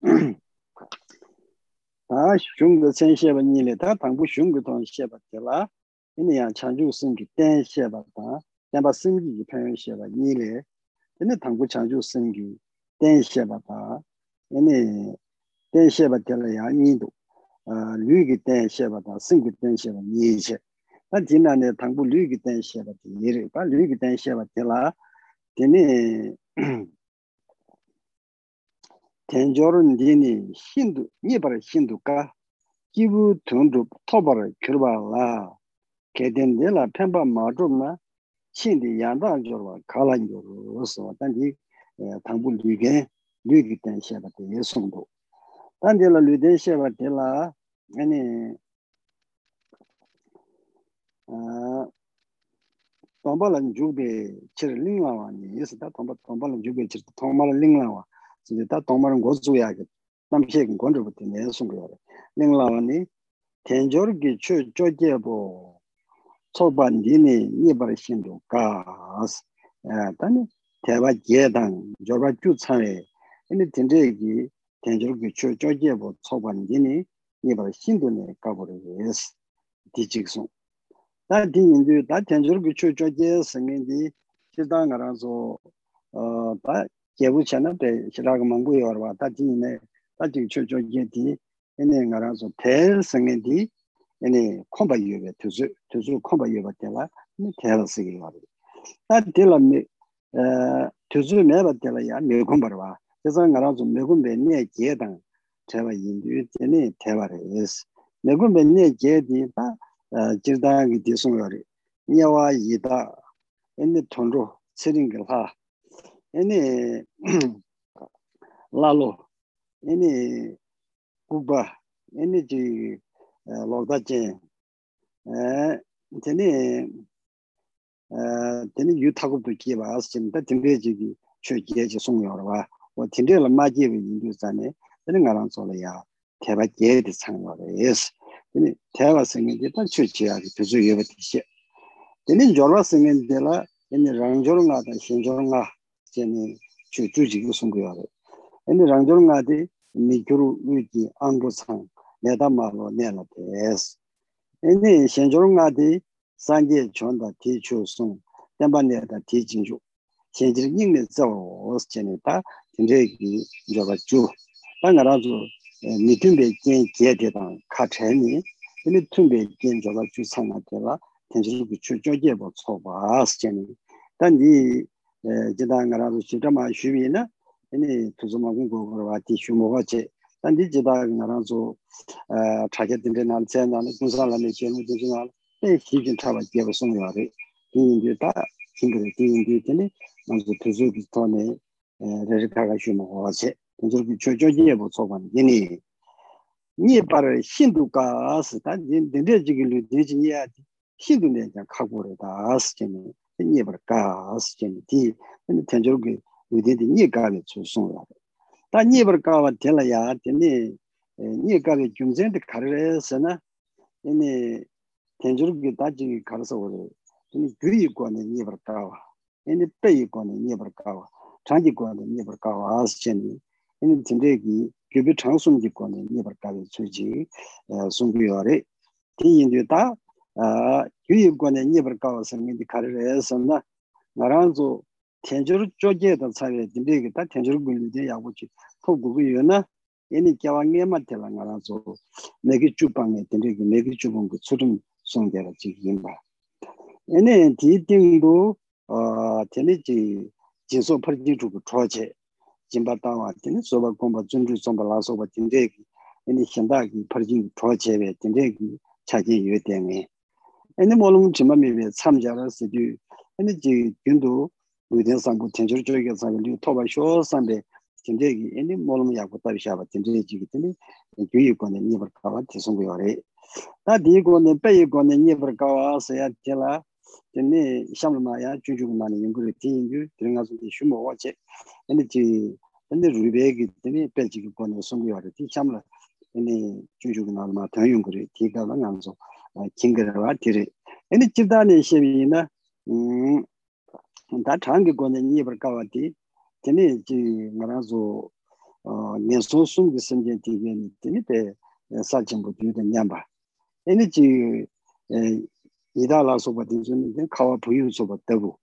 啊，熊哥先写吧，你嘞，他谈过熊哥同写吧，对了，你呀，抢救生给单写吧，啊，先把生给朋友写吧，你嘞，真的谈过抢救生给单写吧他，啊，你单写吧，对了呀，你都。 류기 땡 셰바 다 승기 땡 셰바 니셰 나 진나네 당부 류기 땡 셰바 니레 바 류기 땡 셰바 데라 데니 tenjoron dini hindu, nipara hindu ka, kibu tundu tobara kirba la, keten de la penpa madrub na, chindi yandang jorwa kala njoro oso, tangi tangbu lugen, lugi ten sheba te yesungdo. Tangi la lugen sheba te la, ane, tongpa la njubbe chir lingla wa, yesi ta tongpa la njubbe chir tongpa la lingla wa, 지금 다 동 An de la lude shewa de la, ane, tōmba lan jūgbe chir lingla wa, yisi ta tōmba tōmba lan jūgbe chir tōmba lan lingla wa, zide ta tōmba lan gozu ya ge, tam shek ngondro buti ne sungu yore. Lingla wa ni, tenjor gi chu jo je bo, tsokba ndi ni nibar shindu kaas, tani, tewa je dang, jorba ju tsawe, ane tenjor gi, tenjiro ki cho cho jebo tsoban gini nipa hindu ne kaburu yes di jiksung. Da di yindu, da tenjiro ki cho cho je sengen di shirda nga ranzo da jebu chana pe shiraga mangu yorwa da di yinne da di cho cho je di ene nga ranzo tel sengen di ene komba yuebe tuzu, tuzu komba yueba tela ne tel segi yorwa. Da di la tuzu meba tela ya me kombarwa. 그래서 나랑 좀 매군 맨네 계단 제가 인류 전에 대화레스 매군 맨네 계디다 지다기 디송거리. 니와 이다. 엔데 돈로 세링글하. 엔에 라로. 엔에 쿠바. 엔에 지 로다제. 에 전에 에 전에 유타고도 기바 아스진다. 등대지기 최기에 송여와. 뭐 딘데라 마지에 인도산에 되는 거랑 소리야. 대박 예의 상관이 예스 근데 대화 생긴데 딱 출지야 그저 예의 뜻이 되는 저러 생긴데라 얘네 랑조롱아다 신조롱아 제니 주주지고 송고야. 얘네 랑조롱아디 미교로 위기 안고상 내다 말로 내라 예스 얘네 신조롱아디 산제 전다 티추송 담반에다 티진주 신지링이 저스 제니다 딘데기 저가 주 방가라주 미튼베 겐 제대방 카체니 근데 튼베 겐 저가 주 상마대가 텐지로 비추 저게 뭐 쳐봐 스제니 단지 지당가라도 시다마 쉬미나 아니 투즈마군 고거와 티슈모가 제 단지 지당가라조 어 차게 딘데난 젠다는 군사라는 제무 되지나 에 희진 타바 개고 송요아래 이인데 다 힘들게 이인데 전에 먼저 투즈 비토네 rari kaga shu ma kwa che tenzo ki cho cho nye bo tsokwa ni yini nye par hindu kaas ta dende jigi lu deji nye ati hindu nye kya kago re kaas chene nye par kaas chene di tenzo ki lu deji nye kaga tsu song ra ta nye par kawa tela ya tene nye kaga gyungzen de kare re se na yini tenzo ki ta jigi karasa wale gyuri kwa nye par kawa yini pe kwa nye par kawa changi kwaade nivar kawa aas chani ini tindegi gyubi chang sumgi kwaade nivar kawe suji eh, sungu yore. Ti yindu ta eh, gyuyi kwaade nivar kawa sangi di kari raya sanna ngaranzu tenchur choge dan sawe tindegi ta tenchur gulu de yagu chi to gugu yona. Ini kiawa ngema tela ngaranzu megi chupange tindegi megi chupange tsurum sungyara chigi yinba. Ini ti tingdu eh, tene chi 진소 퍼지 주고 초제 진바 따와 되는 소바 공바 준주 좀바 라서 바 진데 이니 현다기 퍼지 초제베 진데 자기 유대미 아니 몰음 지마미베 참자라서 주 아니 지 균도 의대 상부 전절 쪽에 상부 류 토바 쇼 상베 진데 아니 몰음 야고 따비 샤바 진데 지기 되니 교육권에 니버 가와 지송고요레 다 디고네 빼이고네 니버 가와서야 될라 근데 샴마야 주주만의 연구를 뒤인규 들어가서 쉬모 와제 근데 지 근데 루베기 때문에 벨지기 거는 성공하려 뒤 샴라 근데 주주만 마 다용 그래 뒤가 나면서 징거와 뒤에 근데 집단의 쉐비나 음 다탕게 거는 니버 가와디 근데 지 나라조 어 내소숨 무슨 게 되게 되는데 사진부 뒤에 냠바 에너지 에 tene ju ju ma ma ta yungu ri ti ga la nga so king ga wa ti ri tene ji da ne she bi na mm da chang gi ko ne ni bar ka wa ti tene ji nga ra zo ne so sung gi sim je ti ge tene pe sa chen bu du de nyam ba tene ji 이다 라소바 딘준 카와 부유 소바 되고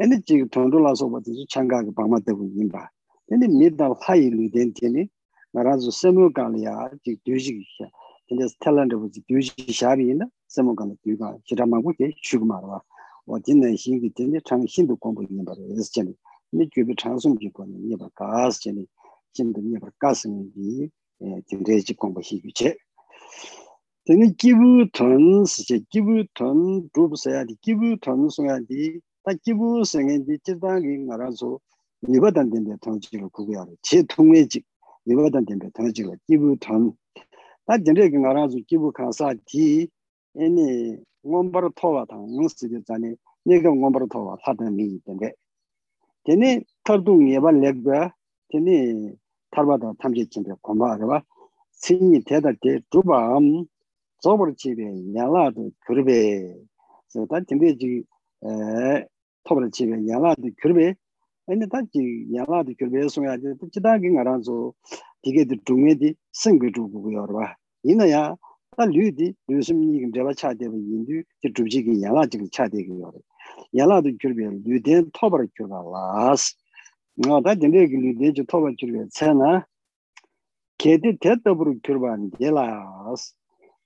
애니 지 돈도 라소바 딘주 창가 그 방마 되고 임바 근데 미다 하이 리덴티니 나라즈 세무간이야 지 뒤지기야 근데 탤런트 부지 뒤지 샤비나 세무간 뒤가 지라마고 게 추고 말아 와 진내 신기 진내 장 신도 공부 있는 바로 그래서 전에 근데 주비 장송 기권이 니바 가스 전에 신도 니바 가스니 에 진대지 공부 시기체 teni kibu ton siche, kibu ton drupu sayadi, kibu ton sungayadi, ta kibu sungayadi chidangi ngara zo nipadan tenpe tongchiga kukuyari, che tongwe chik nipadan tenpe tongchiga kibu ton. Ta tenreki ngara zo kibu kansa di, eni ngombaro towa tang, ngongsidi zane, nega ngombaro towa sadan mingi tenpe. Teni tardu ngeba legba, teni tarbada tamche chinpe kumbha arwa, singi teta te drupa am, zomor chibe nyala do gyurbe ta timbe ji eh, tobar chibe nyala do gyurbe ane ta ji nyala do gyurbe songya ji chida ki nga ranzo dige di zhungwe di sengwe zhugu guyorwa ina ya ta lyu di lyu sim ni kim jeba chadeba yindu ji zhubji ki nyala ji chade guyorwa nyala do gyurbe lyu den tobar gyurba las nga ta timbe ki lyu den ji tobar gyurbe tsena kedi tet tabar gyurba ni las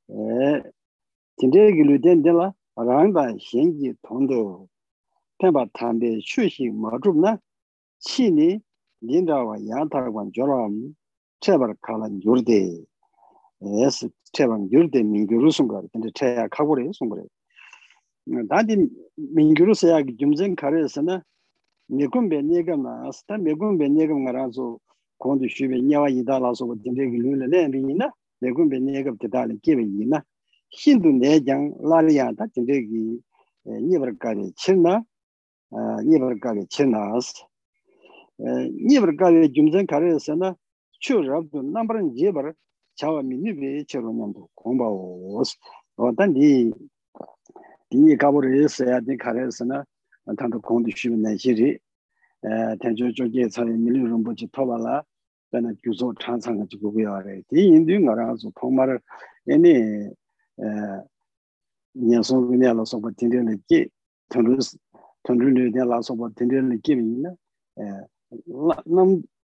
tindayi gilu ten tila rangba shenji tondo tenpa tambe shushi machub na chi ni lindawa yantarwan joram chebar kala yurde es chebar yurde mingyuru sungari tanda chaya kagure sungari dadi mingyuru sayagi jumzen karayasa na mekumbe negam na asta mekumbe negam nga ranzo kondu shube nyawa idala sogo tindayi gilu na 내군베 내급 대달이 기베 이나 신도 내장 라리아다 진데기 니버까지 칠나 아 니버까지 칠나스 nibar kawe gyumzen kare sana chu rabdu nambaran jebar chawa minni be chero nyamdu gongba os dan di di kabore saya di kare sana tanda gongdu shibu na shiri tencho choge tsari mili rumbu chi toba la bēnā gyūzō chānsāngā chī gugu yā rē tī yīndū ngā rā sō tōng mā rā yēni nyā sō gu nyā lā sō bā tīndē lī kī tōng rū lī nyā lā sō bā tīndē lī kī bī yīnā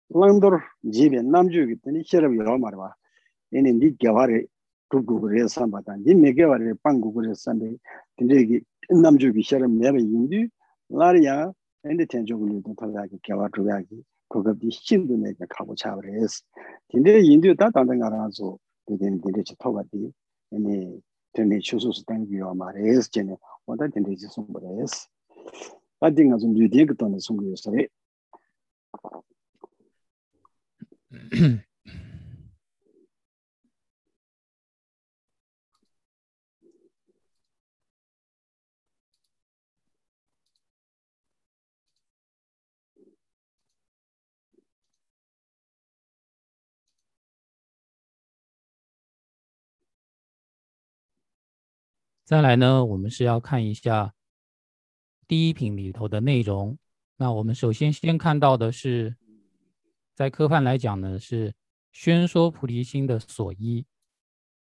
lāng dōr jī bē nām chū kī tēni xē rā bī rā mā rā bā yēni ndī gyā wā rē tū gugu rē sāng bā tāng yī mē gyā wā rē pāng gugu rē sāng bē tīndē kī nām chū kī xē rā mē bā yīndū lā rā yā yēni tēn chō gu lī tō tō yā kī gyā wā chū yā kī 고급이 힘도 내가 가고 차버렸어. 근데 인도 다 당당 알아서 되게 되게 쳐봐디. 아니 되게 추수수 당기요 말했어. 전에 뭐다 되게 지송 버렸어. 아딩가 좀 되게 또 나서 그랬어. 再来呢，我们是要看一下第一品里头的内容。那我们首先先看到的是。在科判来讲呢，是宣说菩提心的所依，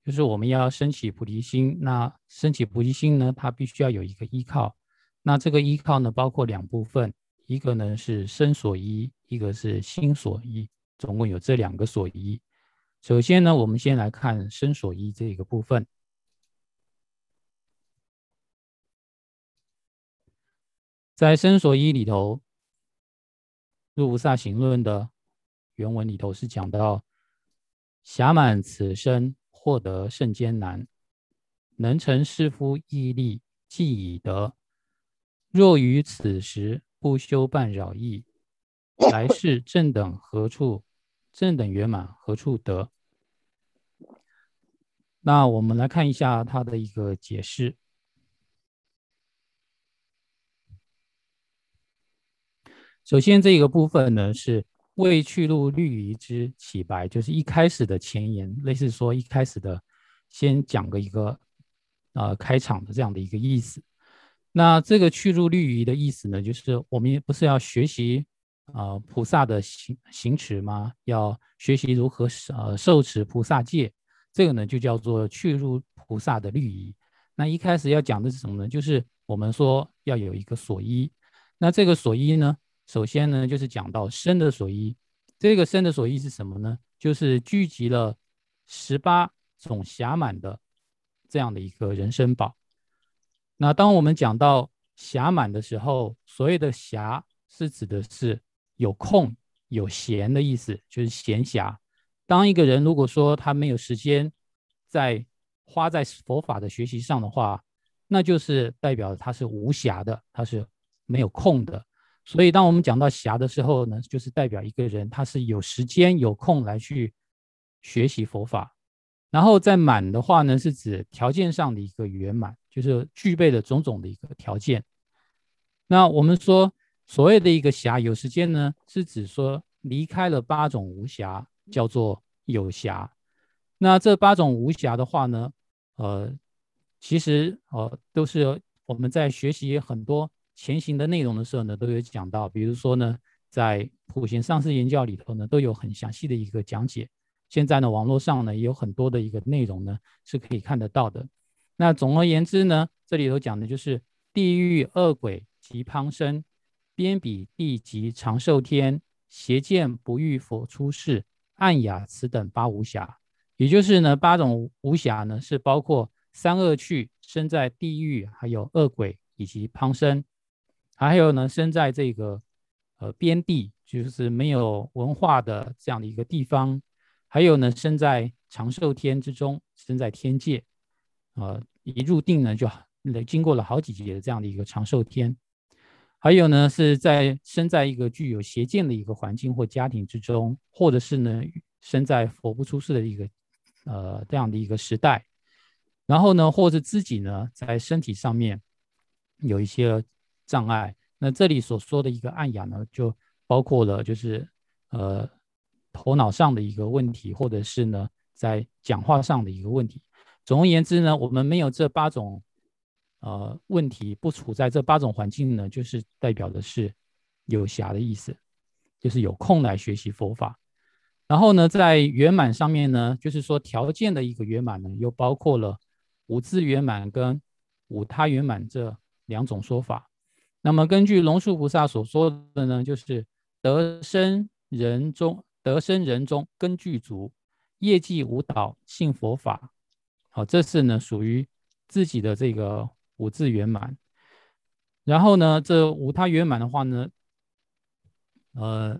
就是我们要升起菩提心。那升起菩提心呢，它必须要有一个依靠。那这个依靠呢，包括两部分，一个呢是身所依，一个是心所依，总共有这两个所依。首先呢，我们先来看身所依这个部分，在身所依里头，入菩萨行论的。原文里头是讲到，暇满此身，获得甚艰难。能成士夫毅力，既已得。若于此时不修半扰意，来世正等何处？正等圆满何处得？那我们来看一下它的一个解释。首先，这个部分呢是。为去路律仪之起白，就是一开始的前言，类似说一开始的先讲个一个呃开场的这样的一个意思。那这个去入律仪的意思呢，就是我们不是要学习啊菩萨的行行持吗？要学习如何呃受持菩萨戒，这个呢就叫做去入菩萨的律仪。那一开始要讲的是什么呢？就是我们说要有一个所依。那这个所依呢？首先呢，就是讲到身的所依，这个身的所依是什么呢？就是聚集了十八种暇满的这样的一个人生宝。那当我们讲到暇满的时候，所谓的暇是指的是有空有闲的意思，就是闲暇。当一个人如果说他没有时间在花在佛法的学习上的话，那就是代表他是无暇的，他是没有空的。所以，当我们讲到暇的时候呢，就是代表一个人他是有时间有空来去学习佛法。然后在满的话呢，是指条件上的一个圆满，就是具备了种种的一个条件。那我们说所谓的一个暇有时间呢，是指说离开了八种无暇，叫做有暇。那这八种无暇的话呢，呃，其实呃都是我们在学习很多。前行的内容的时候呢，都有讲到，比如说呢，在普贤上师言教里头呢，都有很详细的一个讲解。现在呢，网络上呢也有很多的一个内容呢是可以看得到的。那总而言之呢，这里头讲的就是地狱恶鬼及旁生，边比地及长寿天，邪见不遇佛出世，暗雅此等八无暇。也就是呢，八种无暇呢是包括三恶趣，生在地狱，还有恶鬼以及旁生。还有呢，生在这个呃边地，就是没有文化的这样的一个地方；还有呢，生在长寿天之中，生在天界，呃，一入定呢就经过了好几劫的这样的一个长寿天；还有呢，是在生在一个具有邪见的一个环境或家庭之中，或者是呢，生在佛不出世的一个呃这样的一个时代；然后呢，或者自己呢，在身体上面有一些。障碍，那这里所说的一个暗哑呢，就包括了就是呃头脑上的一个问题，或者是呢在讲话上的一个问题。总而言之呢，我们没有这八种呃问题，不处在这八种环境呢，就是代表的是有暇的意思，就是有空来学习佛法。然后呢，在圆满上面呢，就是说条件的一个圆满呢，又包括了五自圆满跟五他圆满这两种说法。那么根据龙树菩萨所说的呢，就是得生人中得生人中根具足，业绩无倒，信佛法。好，这是呢属于自己的这个五字圆满。然后呢，这五他圆满的话呢，呃，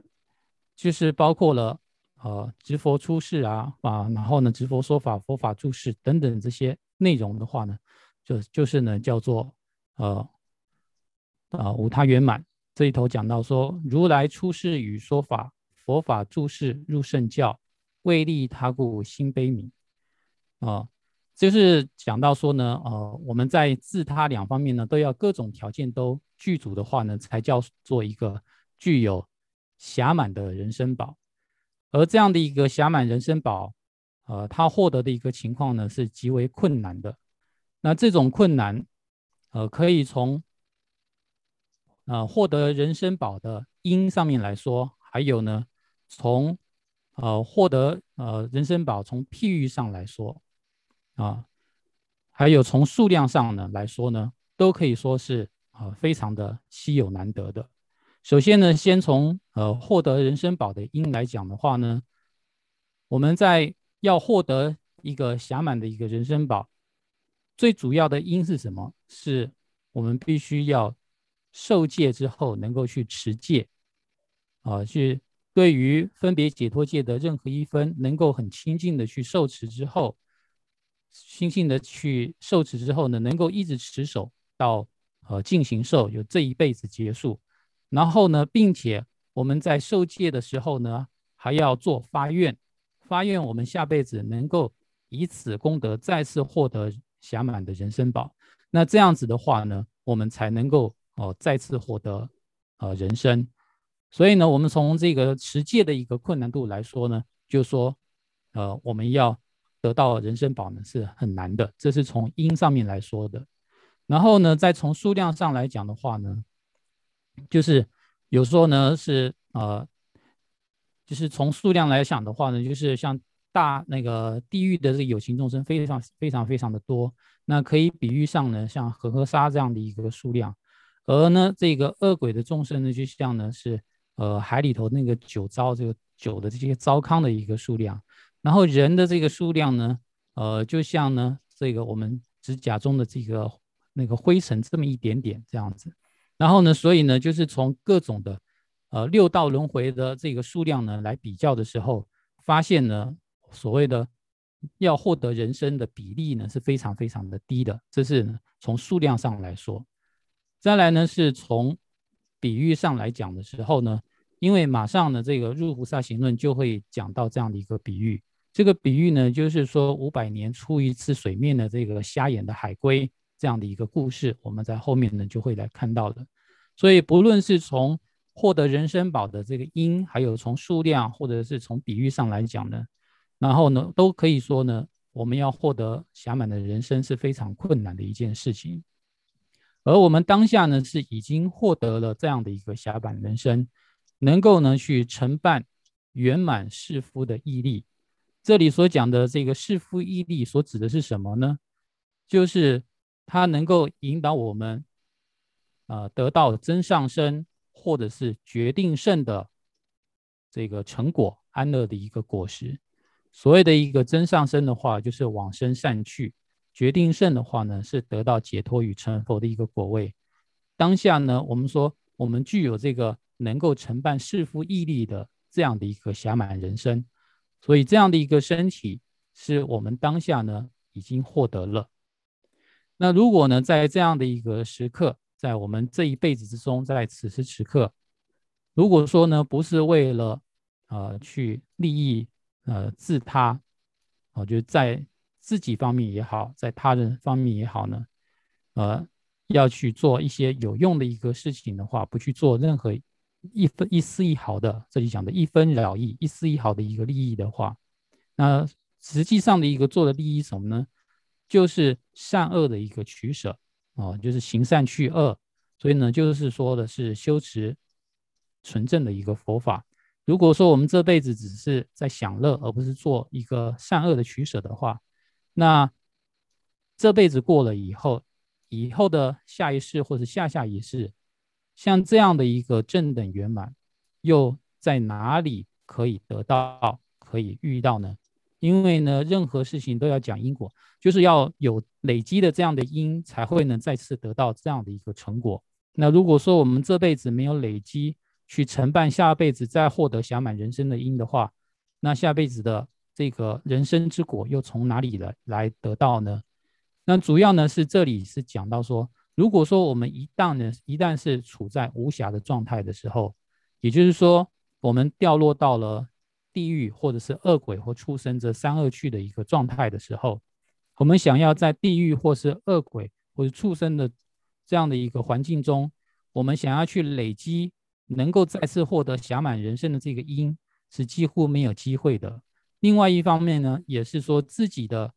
就是包括了。呃，执佛出世啊啊，然后呢，执佛说法、佛法注释等等这些内容的话呢，就就是呢叫做呃啊无他圆满这一头讲到说，如来出世与说法，佛法注释入圣教，为利他故心悲悯啊，就是讲到说呢，呃，我们在自他两方面呢，都要各种条件都具足的话呢，才叫做一个具有暇满的人生宝。而这样的一个暇满人生宝，呃，他获得的一个情况呢，是极为困难的。那这种困难，呃，可以从，呃，获得人生宝的因上面来说，还有呢，从，呃，获得呃人生宝从譬喻上来说，啊，还有从数量上呢来说呢，都可以说是啊非常的稀有难得的。首先呢，先从呃获得人生宝的因来讲的话呢，我们在要获得一个暇满的一个人生宝，最主要的因是什么？是我们必须要受戒之后能够去持戒，啊，去对于分别解脱戒的任何一分能够很亲近的去受持之后，心性的去受持之后呢，能够一直持守到呃进行受，就这一辈子结束。然后呢，并且我们在受戒的时候呢，还要做发愿，发愿我们下辈子能够以此功德再次获得暇满的人生宝。那这样子的话呢，我们才能够哦再次获得呃人生。所以呢，我们从这个持戒的一个困难度来说呢，就说呃我们要得到人生宝呢是很难的，这是从因上面来说的。然后呢，再从数量上来讲的话呢。就是有时候呢是呃，就是从数量来想的话呢，就是像大那个地狱的这个有情众生非常非常非常的多，那可以比喻上呢像恒河沙这样的一个数量，而呢这个恶鬼的众生呢就像呢是呃海里头那个酒糟这个酒的这些糟糠的一个数量，然后人的这个数量呢呃就像呢这个我们指甲中的这个那个灰尘这么一点点这样子。然后呢，所以呢，就是从各种的，呃，六道轮回的这个数量呢来比较的时候，发现呢，所谓的要获得人生的比例呢是非常非常的低的。这是从数量上来说。再来呢，是从比喻上来讲的时候呢，因为马上呢，这个入菩萨行论就会讲到这样的一个比喻。这个比喻呢，就是说五百年出一次水面的这个瞎眼的海龟。这样的一个故事，我们在后面呢就会来看到的。所以，不论是从获得人生宝的这个因，还有从数量，或者是从比喻上来讲呢，然后呢，都可以说呢，我们要获得暇满的人生是非常困难的一件事情。而我们当下呢，是已经获得了这样的一个狭板人生，能够呢去承办圆满世夫的毅力。这里所讲的这个世夫毅力，所指的是什么呢？就是。它能够引导我们，呃，得到真上身或者是决定胜的这个成果，安乐的一个果实。所谓的一个真上身的话，就是往生善趣；决定胜的话呢，是得到解脱与成佛的一个果位。当下呢，我们说我们具有这个能够承办世夫毅力的这样的一个暇满人生，所以这样的一个身体是我们当下呢已经获得了。那如果呢，在这样的一个时刻，在我们这一辈子之中，在此时此刻，如果说呢，不是为了呃去利益呃自他，啊，就在自己方面也好，在他人方面也好呢，呃，要去做一些有用的一个事情的话，不去做任何一分一丝一毫的，这里讲的一分了义，一丝一毫的一个利益的话，那实际上的一个做的利益什么呢？就是善恶的一个取舍啊，就是行善去恶。所以呢，就是说的是修持纯正的一个佛法。如果说我们这辈子只是在享乐，而不是做一个善恶的取舍的话，那这辈子过了以后，以后的下一世或者下下一世，像这样的一个正等圆满，又在哪里可以得到、可以遇到呢？因为呢，任何事情都要讲因果，就是要有累积的这样的因，才会能再次得到这样的一个成果。那如果说我们这辈子没有累积去承办下辈子再获得享满人生的因的话，那下辈子的这个人生之果又从哪里来来得到呢？那主要呢是这里是讲到说，如果说我们一旦呢一旦是处在无暇的状态的时候，也就是说我们掉落到了。地狱或者是恶鬼或畜生这三恶趣的一个状态的时候，我们想要在地狱或是恶鬼或者畜生的这样的一个环境中，我们想要去累积能够再次获得暇满人生的这个因，是几乎没有机会的。另外一方面呢，也是说自己的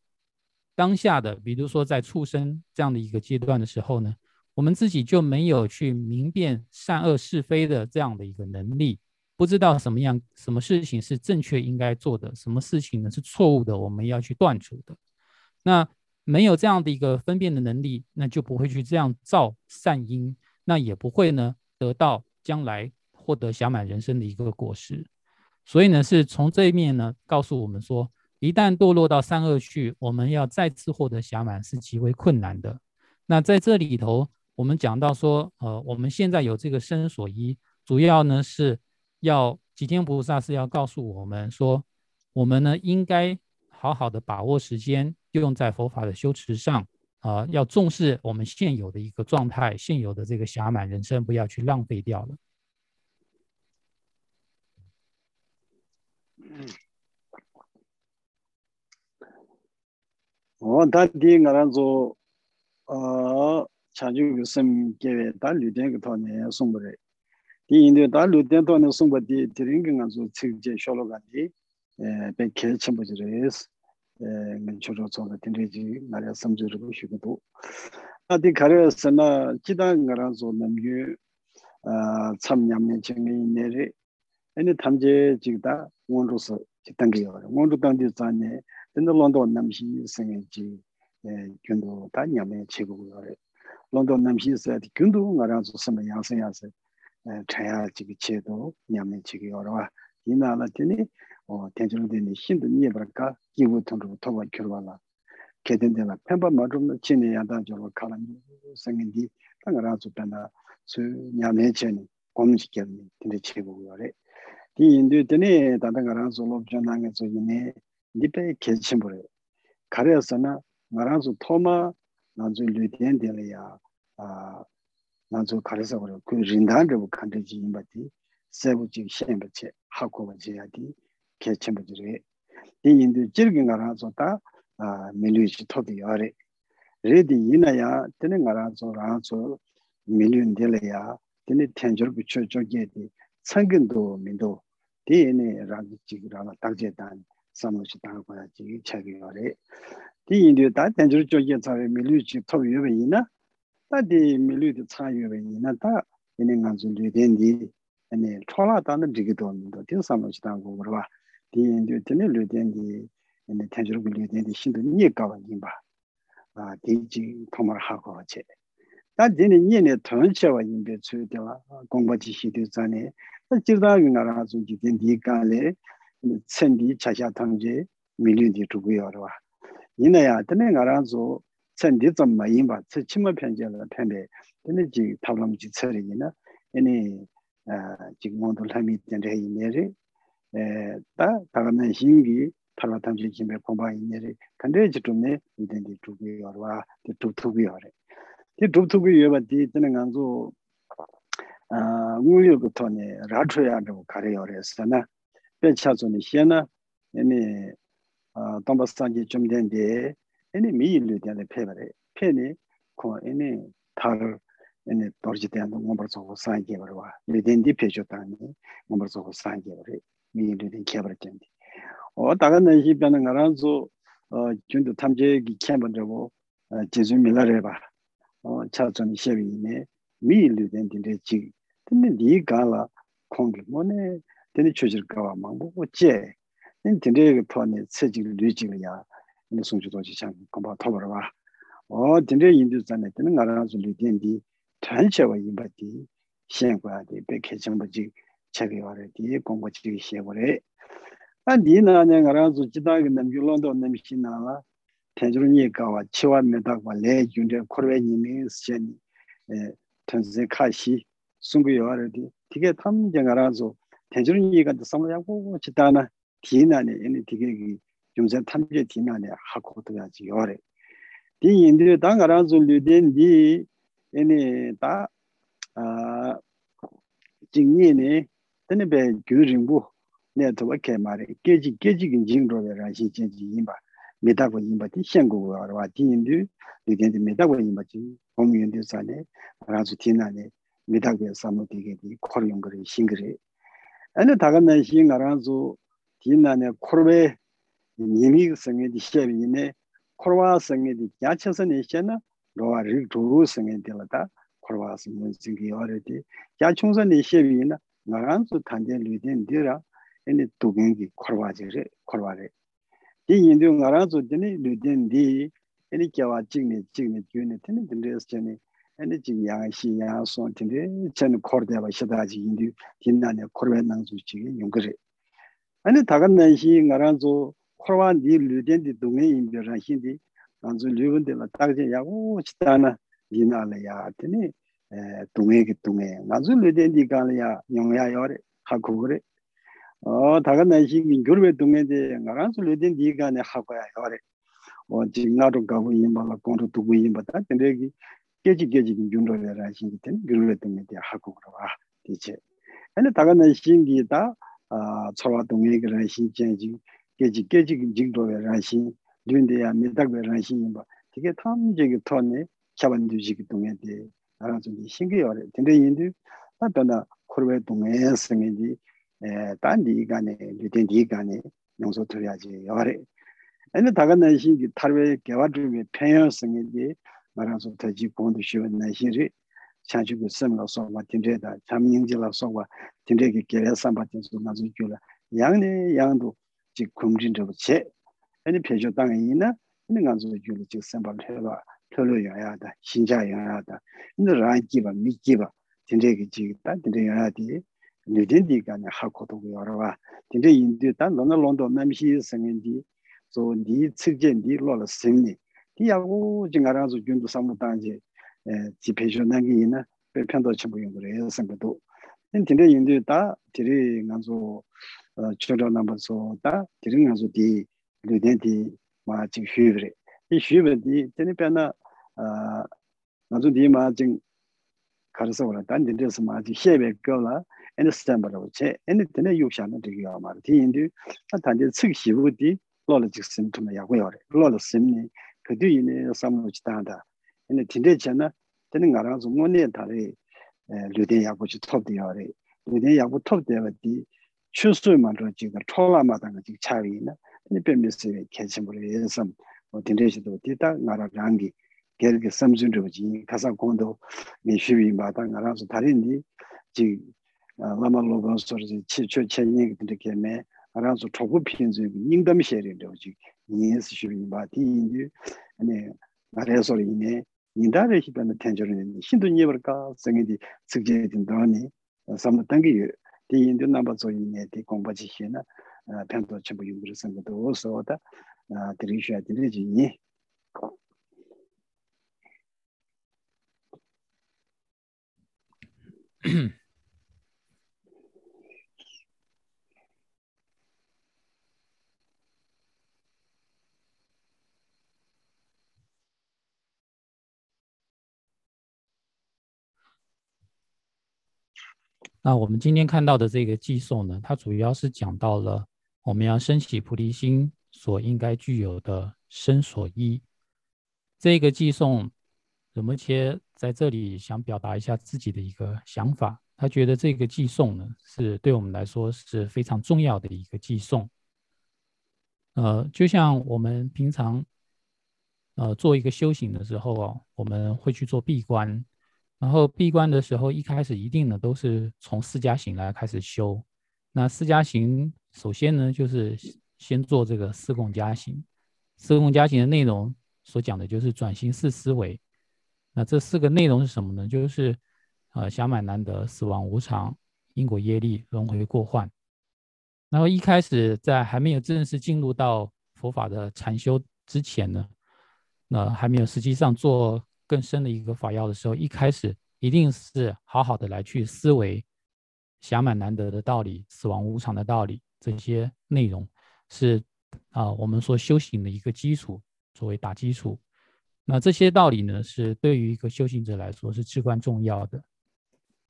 当下的，比如说在畜生这样的一个阶段的时候呢，我们自己就没有去明辨善恶是非的这样的一个能力。不知道什么样什么事情是正确应该做的，什么事情呢是错误的，我们要去断除的。那没有这样的一个分辨的能力，那就不会去这样造善因，那也不会呢得到将来获得享满人生的一个果实。所以呢，是从这一面呢告诉我们说，一旦堕落到三恶去，我们要再次获得享满是极为困难的。那在这里头，我们讲到说，呃，我们现在有这个身所依，主要呢是。要吉天菩萨是要告诉我们说，我们呢应该好好的把握时间，用在佛法的修持上啊，要重视我们现有的一个状态，现有的这个暇满人生，不要去浪费掉了。 어 다디 나란조 어 자주 교수님 계획 다 리딩 그 돈에 송버리 이 인도 다 리딩 돈에 송버디 드링긴 가서 측제 쇼로가디 에 백해 첨부지레스 에 민초로 저도 딘데지 말야 섬주르고 싶어도 아디 가려서나 지단 가라서 남유 아 참냠네 증이 내리 아니 탐제 지다 원로서 지당게요 원로 당지 자네 근데 런던 남시 생인지 예 군도 다냐메 제고고요 런던 남시에서 군도 나라서 섬에 양생야세 차야 지기 제도 냐메 지기 여러와 이나라더니 어 대중들이 힘도 니버까 기부 통로 통과 결과라 개된데라 팬바 마좀 진이 양단 저로 가는 생인디 당라서 변나 수 냐메 제니 검지겠니 근데 제고고요 저 가르쳐 버려 그 린단도 칸데지 임바디 세부지 셴버체 하고버지야디 개침버지리 이 인도 jirgin ngara zo ta miliyu chi tobi yore re di ina ya tene ngara zo ra zo miliyu ndele ya tene tenjor bu cho cho ge di tsangin do mindo di ine ra di chigi ra la takje dan samu chi tanga kwaya chigi chagi yore di indu ta tenjor cho ge tsare miliyu chi tobi yobe ina 다디 밀리드 차유베니나 다 이는 간주 류덴디 아니 초라다는 지기도 없는데 대상로지다 고로 봐 디인도 되네 류덴디 아니 텐저로 류덴디 신도 니가와 님바 아 디지 토마를 하고 같이 다 디네 니네 tonchewa 임베 추되와 공부지 시도 전에 jirda yu nara zu ji ten di ka le tsen di cha sha tang je mi lu di tu gu yo rwa yina ya tene nga ra zu tsen di zam ma yin ba tse chi ma pen je la pen de tene ji tab lam ji tse re yina ene ji mo do la mi ten re yin re ta ta ga men hin gi ta la tang je jin be pom ba yin re kan de ji tu me mi den di tu gu yo rwa di tu tu gu yo re di tu tu gu yo ba di tene nga zu 우유 그토니 라트야도 가려요래서나 배차존이 현나 아니 아 동바스탄이 좀 된데 아니 미일로 되는 페버에 페니 코 아니 탈 아니 돌지 되는 몸버서 사이게 버와 미덴디 페조다니 몸버서 사이게 버리 미일로 된 개버던데 어 다가는 이 변은 가라서 어 준도 탐제기 캠번저고 제주 밀라레바 어 차존이 쉐비네. mii lu ten dinde chik dinde dii kaa la kongi mo ne dinde chochir kawa mangbo o che dinde ka to ne tse chik lu chik ya. Dinde songchu tochi chang kamba tobarwa o dinde yindu zane dinde nga rana su lu ten di tan chewa yinba di shen kwaya di pe ke changba chik chagi ware di gongbo chik she ware an di na ne nga rana su jita ki nam yu londo nam shi na la tenchuru nye kawa chiwa me takwa le yunde korwe nyimi shen 와메다과 레준데 코르베니미 시엔 에 전세 카시 숨구요아르디 되게 탐정 알아서 대주르니가 섬야고 지다나 디나네 에니 되게 좀전 탐제 디나네 하고 들어야지 요래 di yindu da nga ranzu lu den di ene da jingye 봄윤데 산에 아주 티나네 미다게 사모티게디 코르용거리 싱그레. 아니 다가나 싱아라주 티나네 코르베 님이 성에디 시에비네 코르와 성에디 야천선에 있잖아 로아 리두 성에디라다. 코르와 성은 지기 어레디 야충선에 시에비나 나란수 단대 류된디라. 아니 두경기 코르와지레 코르와레. 이 인도 나란수 되니 류된디 Ani kiawa chikni, chikni, gyuni, tani dindres chani, ani chik yaa, shi yaa, son, tani chani kordewa, shidaji indi, tindani korwe nangzu chigi yungari. Ani taga nanshi ngaranzu korwa di ludendi dungi imbi ranshindi, nanzu lubundi la tagzi yaa, oo, chitana, dinala yaa, tani eh, dungi ki dungi, nanzu ludendi kaala yaa, nyongyaa yore, hakugari. O, oh, taga nanshi gyurwe dungi di ngaranzu ludendi kaani hakuyaa yore. ha kukure o taga nanshi ki gyurwe dunga di nga anzu lu den di ka ne ha kwaya yore o ji nga ru gabu inba la gong ru dugu inba ta tende ki geji geji ki gyunro le rangshin ki tini gyurwe dunga di ha kukure wa di che ene taga nanshi ki ta chorwa dunga ki rangshin jenji 계지 계지 징도에 라신 륜데야 메닥베 라신 뭐 되게 탐제기 토네 차반두지기 동에데 알아서 신기해요. 근데 인도 나타나 코르베 동에 생인지 에 단디 간에 류덴디 간에 용서 드려야지 요래 근데 다가는 신기 탈베 개와드르메 편여 생인지 말아서 더지 본도 쉬운 나시리 차주고 섬로서 뭐 딘데다 잠닝지로서 뭐 딘데기 개레 삼바든서 나주 줄라 양네 양도 지 kumrin zhabu che, ane pechoo tanga ina, ane nga zo yulu chik sambal thaywa, thaylo yaya da, xinja yaya da, ane rang kiba, mi kiba, tinte ki chik ta, tinte yaya di, nu tinte ka ne ha koto ku yorwa, tinte indi ta, lona londo namshi sangen di, zo di cik so di tsirjen di lo la semni di ya go jing ara zu gyun du samu dan ji ji pe jo nang gi na pe pyan do chi bu yong re sem bu do en tin de yin de da ti ri ngan zo cho jo nam bu so da ti ri ngan zo di lu den di ma ji hyu re. Di hyu be di ten pe na ngan zo di ma jing 가르서 오라 단데 데서 마지 헤베 거라 애니 스탬버로 제 애니 데네 유샤는 되게 말이 인디 단데 측시부디 wū tī, lō rā chīk sīm tū mā yā gu yā rī, lō rā sīm nī, kā tū yī nī sā mū chī tā tā, ānī tī tē chā nā, tēnī ngā rā sō ngō nē tā rī, lūdhēn yā gu chī tōp tī yā rī, lūdhēn yā gu tōp tī yā tī, 추수만 지금 초라마다 지 차이나 이 변미스에 개침으로 해서 뭐 딘데시도 뒤다 나라 장기 계획 섬준도 지 가서 공도 미슈비 마다 나라서 다른디 지 라마로건 소리 치초 체니 그렇게 매 알아서 초급 편지 인담 쉐리도 지 니스 슈비 마디인지 아니 나래 소리네 인다를 히변의 텐저는 신도 니버까 생이디 측제된 돈이 삼 단계 di yin du namba zo yin ne di gongpa chi xie na pen to chenpo yung kuru san kato wo so da di rin xue di rin ji yin 那我们今天看到的这个寄送呢，它主要是讲到了我们要升起菩提心所应该具有的身所依。这个寄送，怎么切在这里想表达一下自己的一个想法。他觉得这个寄送呢，是对我们来说是非常重要的一个寄送。呃，就像我们平常，呃，做一个修行的时候哦，我们会去做闭关，然后闭关的时候，一开始一定呢都是从四加行来开始修。那四加行首先呢，就是先做这个四供加行。四供加行的内容所讲的就是转型四思维。那这四个内容是什么呢？就是呃，想满难得，死亡无常，因果业力，轮回过患。然后一开始在还没有正式进入到佛法的禅修之前呢，那还没有实际上做更深的一个法要的时候，一开始一定是好好的来去思维暇满难得的道理，死亡无常的道理，这些内容是啊我们说修行的一个基础，作为打基础。那这些道理呢，是对于一个修行者来说是至关重要的。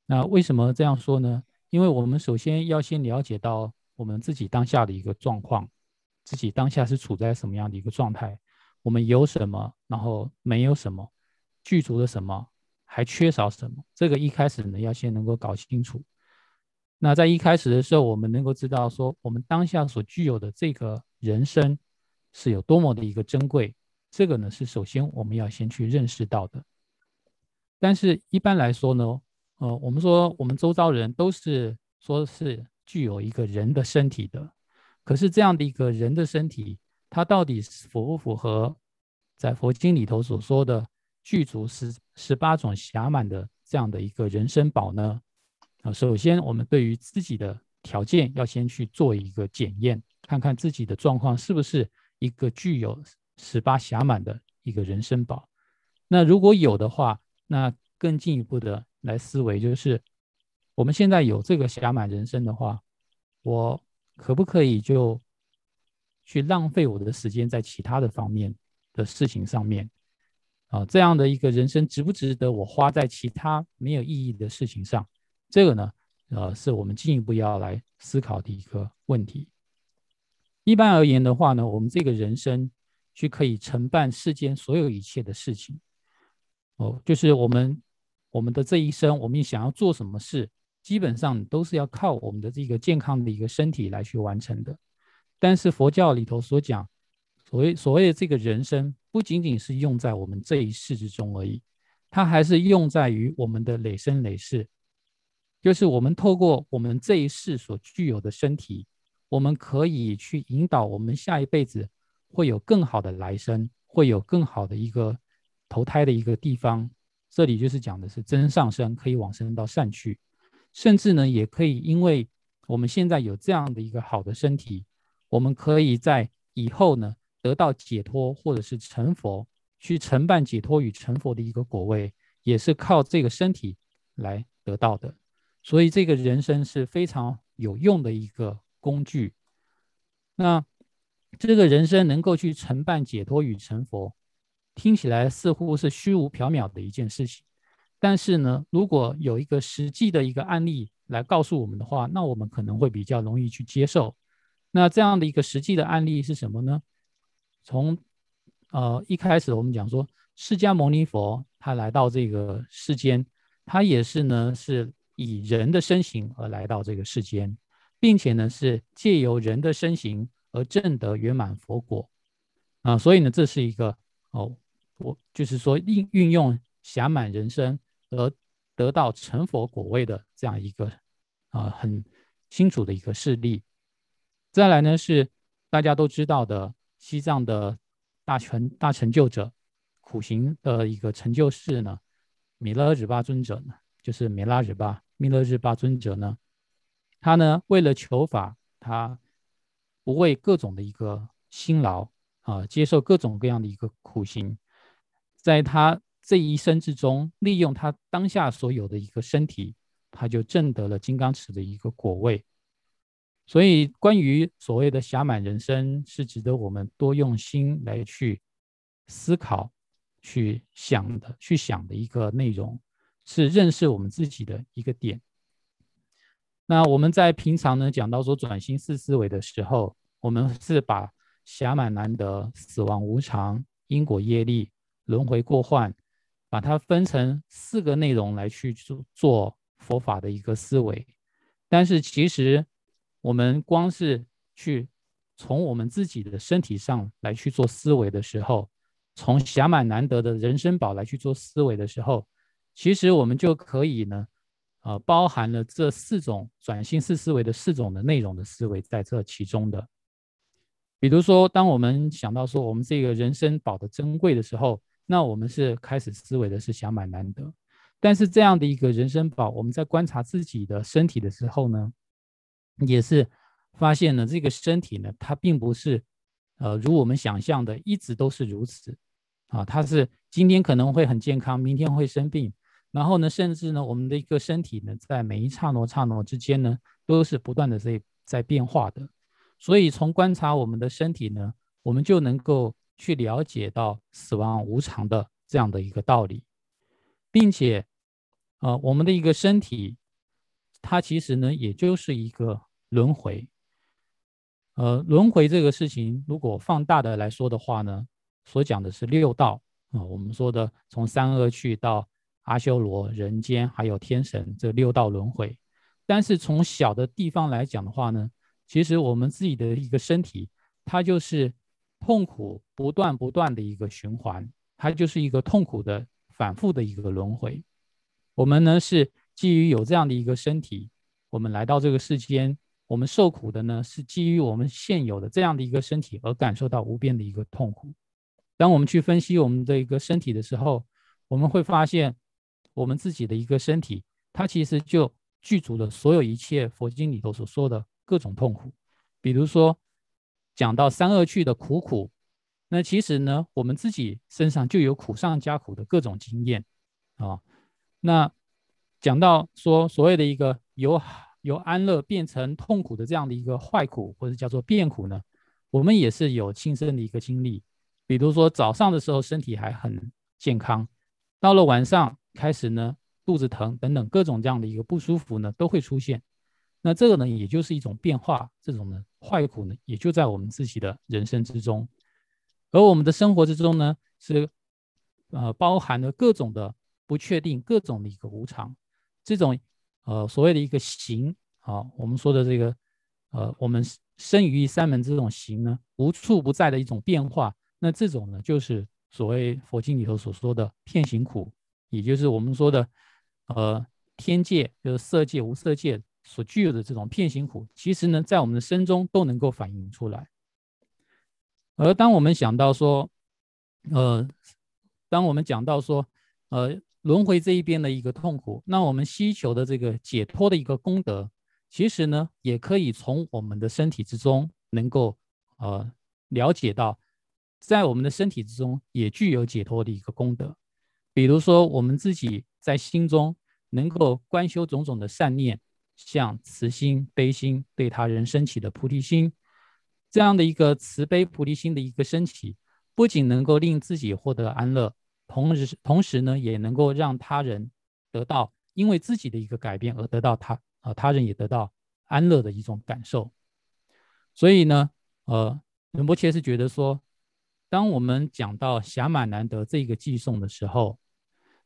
那为什么这样说呢？因为我们首先要先了解到我们自己当下的一个状况，自己当下是处在什么样的一个状态，我们有什么，然后没有什么，具足了什么，还缺少什么。这个一开始呢，要先能够搞清楚。那在一开始的时候，我们能够知道说，我们当下所具有的这个人生是有多么的一个珍贵。这个呢，是首先我们要先去认识到的。但是，一般来说呢，呃，我们说我们周遭人都是说是具有一个人的身体的，可是这样的一个人的身体，它到底符不符合在佛经里头所说的具足十十八种暇满的这样的一个人生宝呢？啊，首先我们对于自己的条件要先去做一个检验，看看自己的状况是不是一个具有。十八暇满的一个人生宝，那如果有的话，那更进一步的来思维，就是我们现在有这个暇满人生的话，我可不可以就去浪费我的时间在其他的方面的事情上面？啊，这样的一个人生值不值得我花在其他没有意义的事情上？这个呢，呃，是我们进一步要来思考的一个问题。一般而言的话呢，我们这个人生。去可以承办世间所有一切的事情，哦，就是我们我们的这一生，我们想要做什么事，基本上都是要靠我们的这个健康的一个身体来去完成的。但是佛教里头所讲，所谓所谓的这个人生，不仅仅是用在我们这一世之中而已，它还是用在于我们的累生累世，就是我们透过我们这一世所具有的身体，我们可以去引导我们下一辈子。会有更好的来生，会有更好的一个投胎的一个地方。这里就是讲的是真上升，可以往生到善去，甚至呢，也可以因为我们现在有这样的一个好的身体，我们可以在以后呢得到解脱，或者是成佛，去承办解脱与成佛的一个果位，也是靠这个身体来得到的。所以这个人生是非常有用的一个工具。那。这个人生能够去承办解脱与成佛，听起来似乎是虚无缥缈的一件事情。但是呢，如果有一个实际的一个案例来告诉我们的话，那我们可能会比较容易去接受。那这样的一个实际的案例是什么呢？从呃一开始我们讲说，释迦牟尼佛他来到这个世间，他也是呢是以人的身形而来到这个世间，并且呢是借由人的身形。而证得圆满佛果啊，所以呢，这是一个哦，我就是说运运用暇满人生而得到成佛果位的这样一个啊很清楚的一个事例。再来呢，是大家都知道的西藏的大成大成就者苦行的一个成就士呢，米勒日巴尊者呢，就是米拉日巴米勒日巴尊者呢，他呢为了求法，他。不为各种的一个辛劳啊，接受各种各样的一个苦行，在他这一生之中，利用他当下所有的一个身体，他就证得了金刚持的一个果位。所以，关于所谓的暇满人生，是值得我们多用心来去思考、去想的、去想的一个内容，是认识我们自己的一个点。那我们在平常呢讲到说转心四思维的时候，我们是把暇满难得、死亡无常、因果业力、轮回过患把它分成四个内容来去做做佛法的一个思维。但是其实我们光是去从我们自己的身体上来去做思维的时候，从暇满难得的人生宝来去做思维的时候，其实我们就可以呢，呃，包含了这四种转性式思维的四种的内容的思维在这其中的。比如说，当我们想到说我们这个人生宝的珍贵的时候，那我们是开始思维的是想满难得。但是这样的一个人生宝，我们在观察自己的身体的时候呢，也是发现呢这个身体呢，它并不是呃如我们想象的一直都是如此。啊，它是今天可能会很健康，明天会生病，然后呢，甚至呢，我们的一个身体呢，在每一刹那刹那之间呢，都是不断的在在变化的。所以，从观察我们的身体呢，我们就能够去了解到死亡无常的这样的一个道理，并且，呃，我们的一个身体，它其实呢，也就是一个轮回。呃，轮回这个事情，如果放大的来说的话呢，所讲的是六道啊，我们说的从三恶趣到阿修罗、人间，还有天神这六道轮回。但是从小的地方来讲的话呢，其实我们自己的一个身体，它就是痛苦不断不断的一个循环，它就是一个痛苦的反复的一个轮回。我们呢是基于有这样的一个身体，我们来到这个世间，我们受苦的呢是基于我们现有的这样的一个身体而感受到无边的一个痛苦。当我们去分析我们的一个身体的时候，我们会发现我们自己的一个身体，它其实就具足了所有一切佛经里头所说的。各种痛苦，比如说讲到三恶趣的苦苦，那其实呢，我们自己身上就有苦上加苦的各种经验啊。那讲到说所谓的一个有由安乐变成痛苦的这样的一个坏苦，或者叫做变苦呢，我们也是有亲身的一个经历。比如说早上的时候身体还很健康，到了晚上开始呢肚子疼等等各种这样的一个不舒服呢都会出现。那这个呢，也就是一种变化，这种呢坏苦呢，也就在我们自己的人生之中，而我们的生活之中呢，是呃包含了各种的不确定，各种的一个无常，这种呃所谓的一个行啊，我们说的这个呃我们生于三门这种行呢，无处不在的一种变化，那这种呢，就是所谓佛经里头所说的片行苦，也就是我们说的呃天界，就是色界、无色界。所具有的这种片行苦，其实呢，在我们的身中都能够反映出来。而当我们想到说，呃，当我们讲到说，呃，轮回这一边的一个痛苦，那我们希求的这个解脱的一个功德，其实呢，也可以从我们的身体之中能够呃了解到，在我们的身体之中也具有解脱的一个功德。比如说，我们自己在心中能够观修种种的善念。像慈心、悲心对他人升起的菩提心，这样的一个慈悲菩提心的一个升起，不仅能够令自己获得安乐，同时同时呢，也能够让他人得到因为自己的一个改变而得到他呃他人也得到安乐的一种感受。所以呢，呃，仁波切是觉得说，当我们讲到暇满难得这个寄送的时候，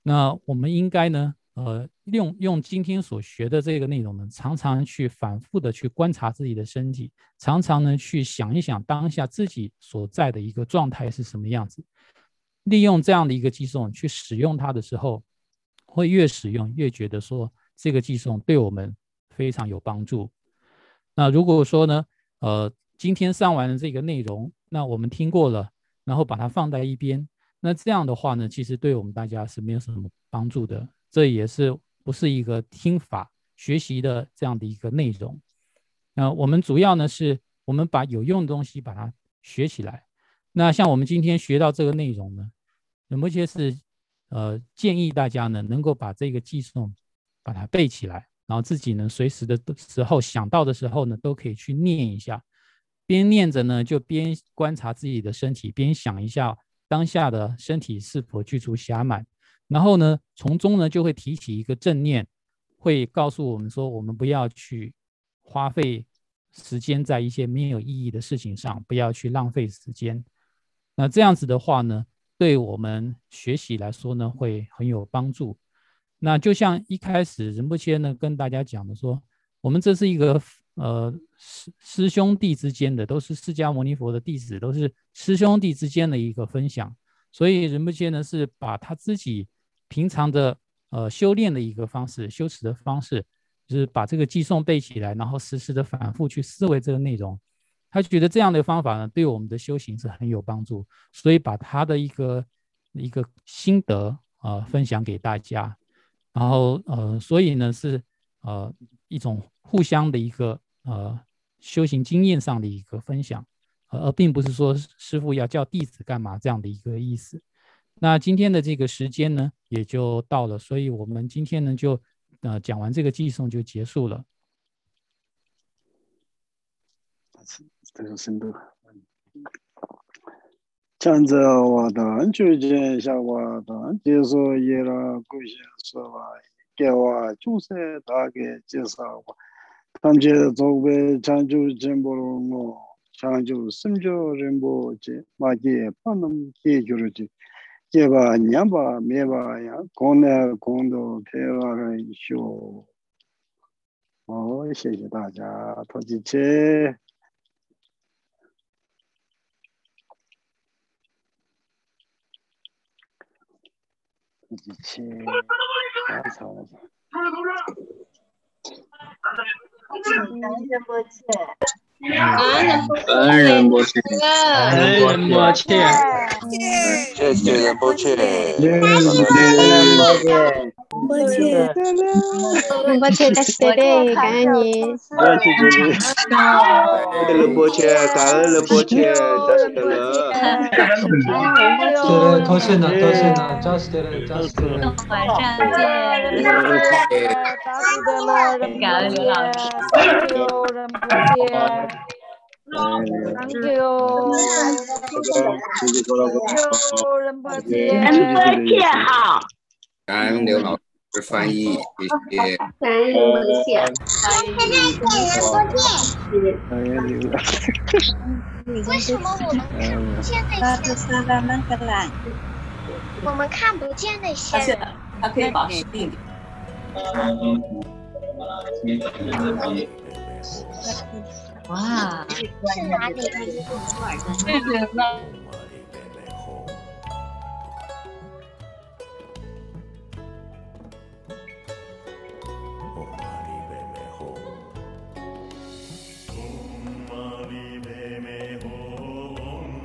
那我们应该呢。呃，用用今天所学的这个内容呢，常常去反复的去观察自己的身体，常常呢去想一想当下自己所在的一个状态是什么样子。利用这样的一个寄送去使用它的时候，会越使用越觉得说这个寄送对我们非常有帮助。那如果说呢，呃，今天上完了这个内容，那我们听过了，然后把它放在一边，那这样的话呢，其实对我们大家是没有什么帮助的。这也是不是一个听法学习的这样的一个内容。那我们主要呢，是我们把有用的东西把它学起来。那像我们今天学到这个内容呢，有某些是呃建议大家呢，能够把这个寄送把它背起来，然后自己呢随时的时候想到的时候呢，都可以去念一下。边念着呢，就边观察自己的身体，边想一下当下的身体是否具足暇满。然后呢，从中呢就会提起一个正念，会告诉我们说，我们不要去花费时间在一些没有意义的事情上，不要去浪费时间。那这样子的话呢，对我们学习来说呢，会很有帮助。那就像一开始仁波切呢跟大家讲的说，我们这是一个呃师师兄弟之间的，都是释迦牟尼佛的弟子，都是师兄弟之间的一个分享。所以仁波切呢是把他自己平常的呃修炼的一个方式、修持的方式，就是把这个寄诵背起来，然后时时的反复去思维这个内容。他觉得这样的方法呢，对我们的修行是很有帮助，所以把他的一个一个心得啊分享给大家，然后呃，所以呢是呃一种互相的一个呃修行经验上的一个分享，而并不是说师傅要叫弟子干嘛这样的一个意思。那今天的这个时间呢也就到了，所以我们今天呢就呃讲完这个寄送就结束了。这个深度，强者瓦当就见下瓦当，接受耶拉古先说话，给我就是大概介绍吧。他们这作为长久进步了我，长久深究人不解，马杰不能解决的，结巴娘巴没巴呀，公呢公都陪我人修。好，谢谢大家，托起切。 一千，太少了。恩人不切，恩人不切，谢谢人不切，恩人不切，不切，不切，大谢的，感恩你。恩人不切，感恩人不切，大谢的了。对，多谢呢，多谢呢，扎西的了，扎西的了。晚上见。扎西的了，感恩刘老师。Thank you，人不见。Thank you。人不见。人不见好。感恩刘老师翻译，谢谢。感恩刘老师。感恩刘老师。为什么我们看不见那些？我们看不见那些。他可以保持定点。哇！是哪里？对对，那。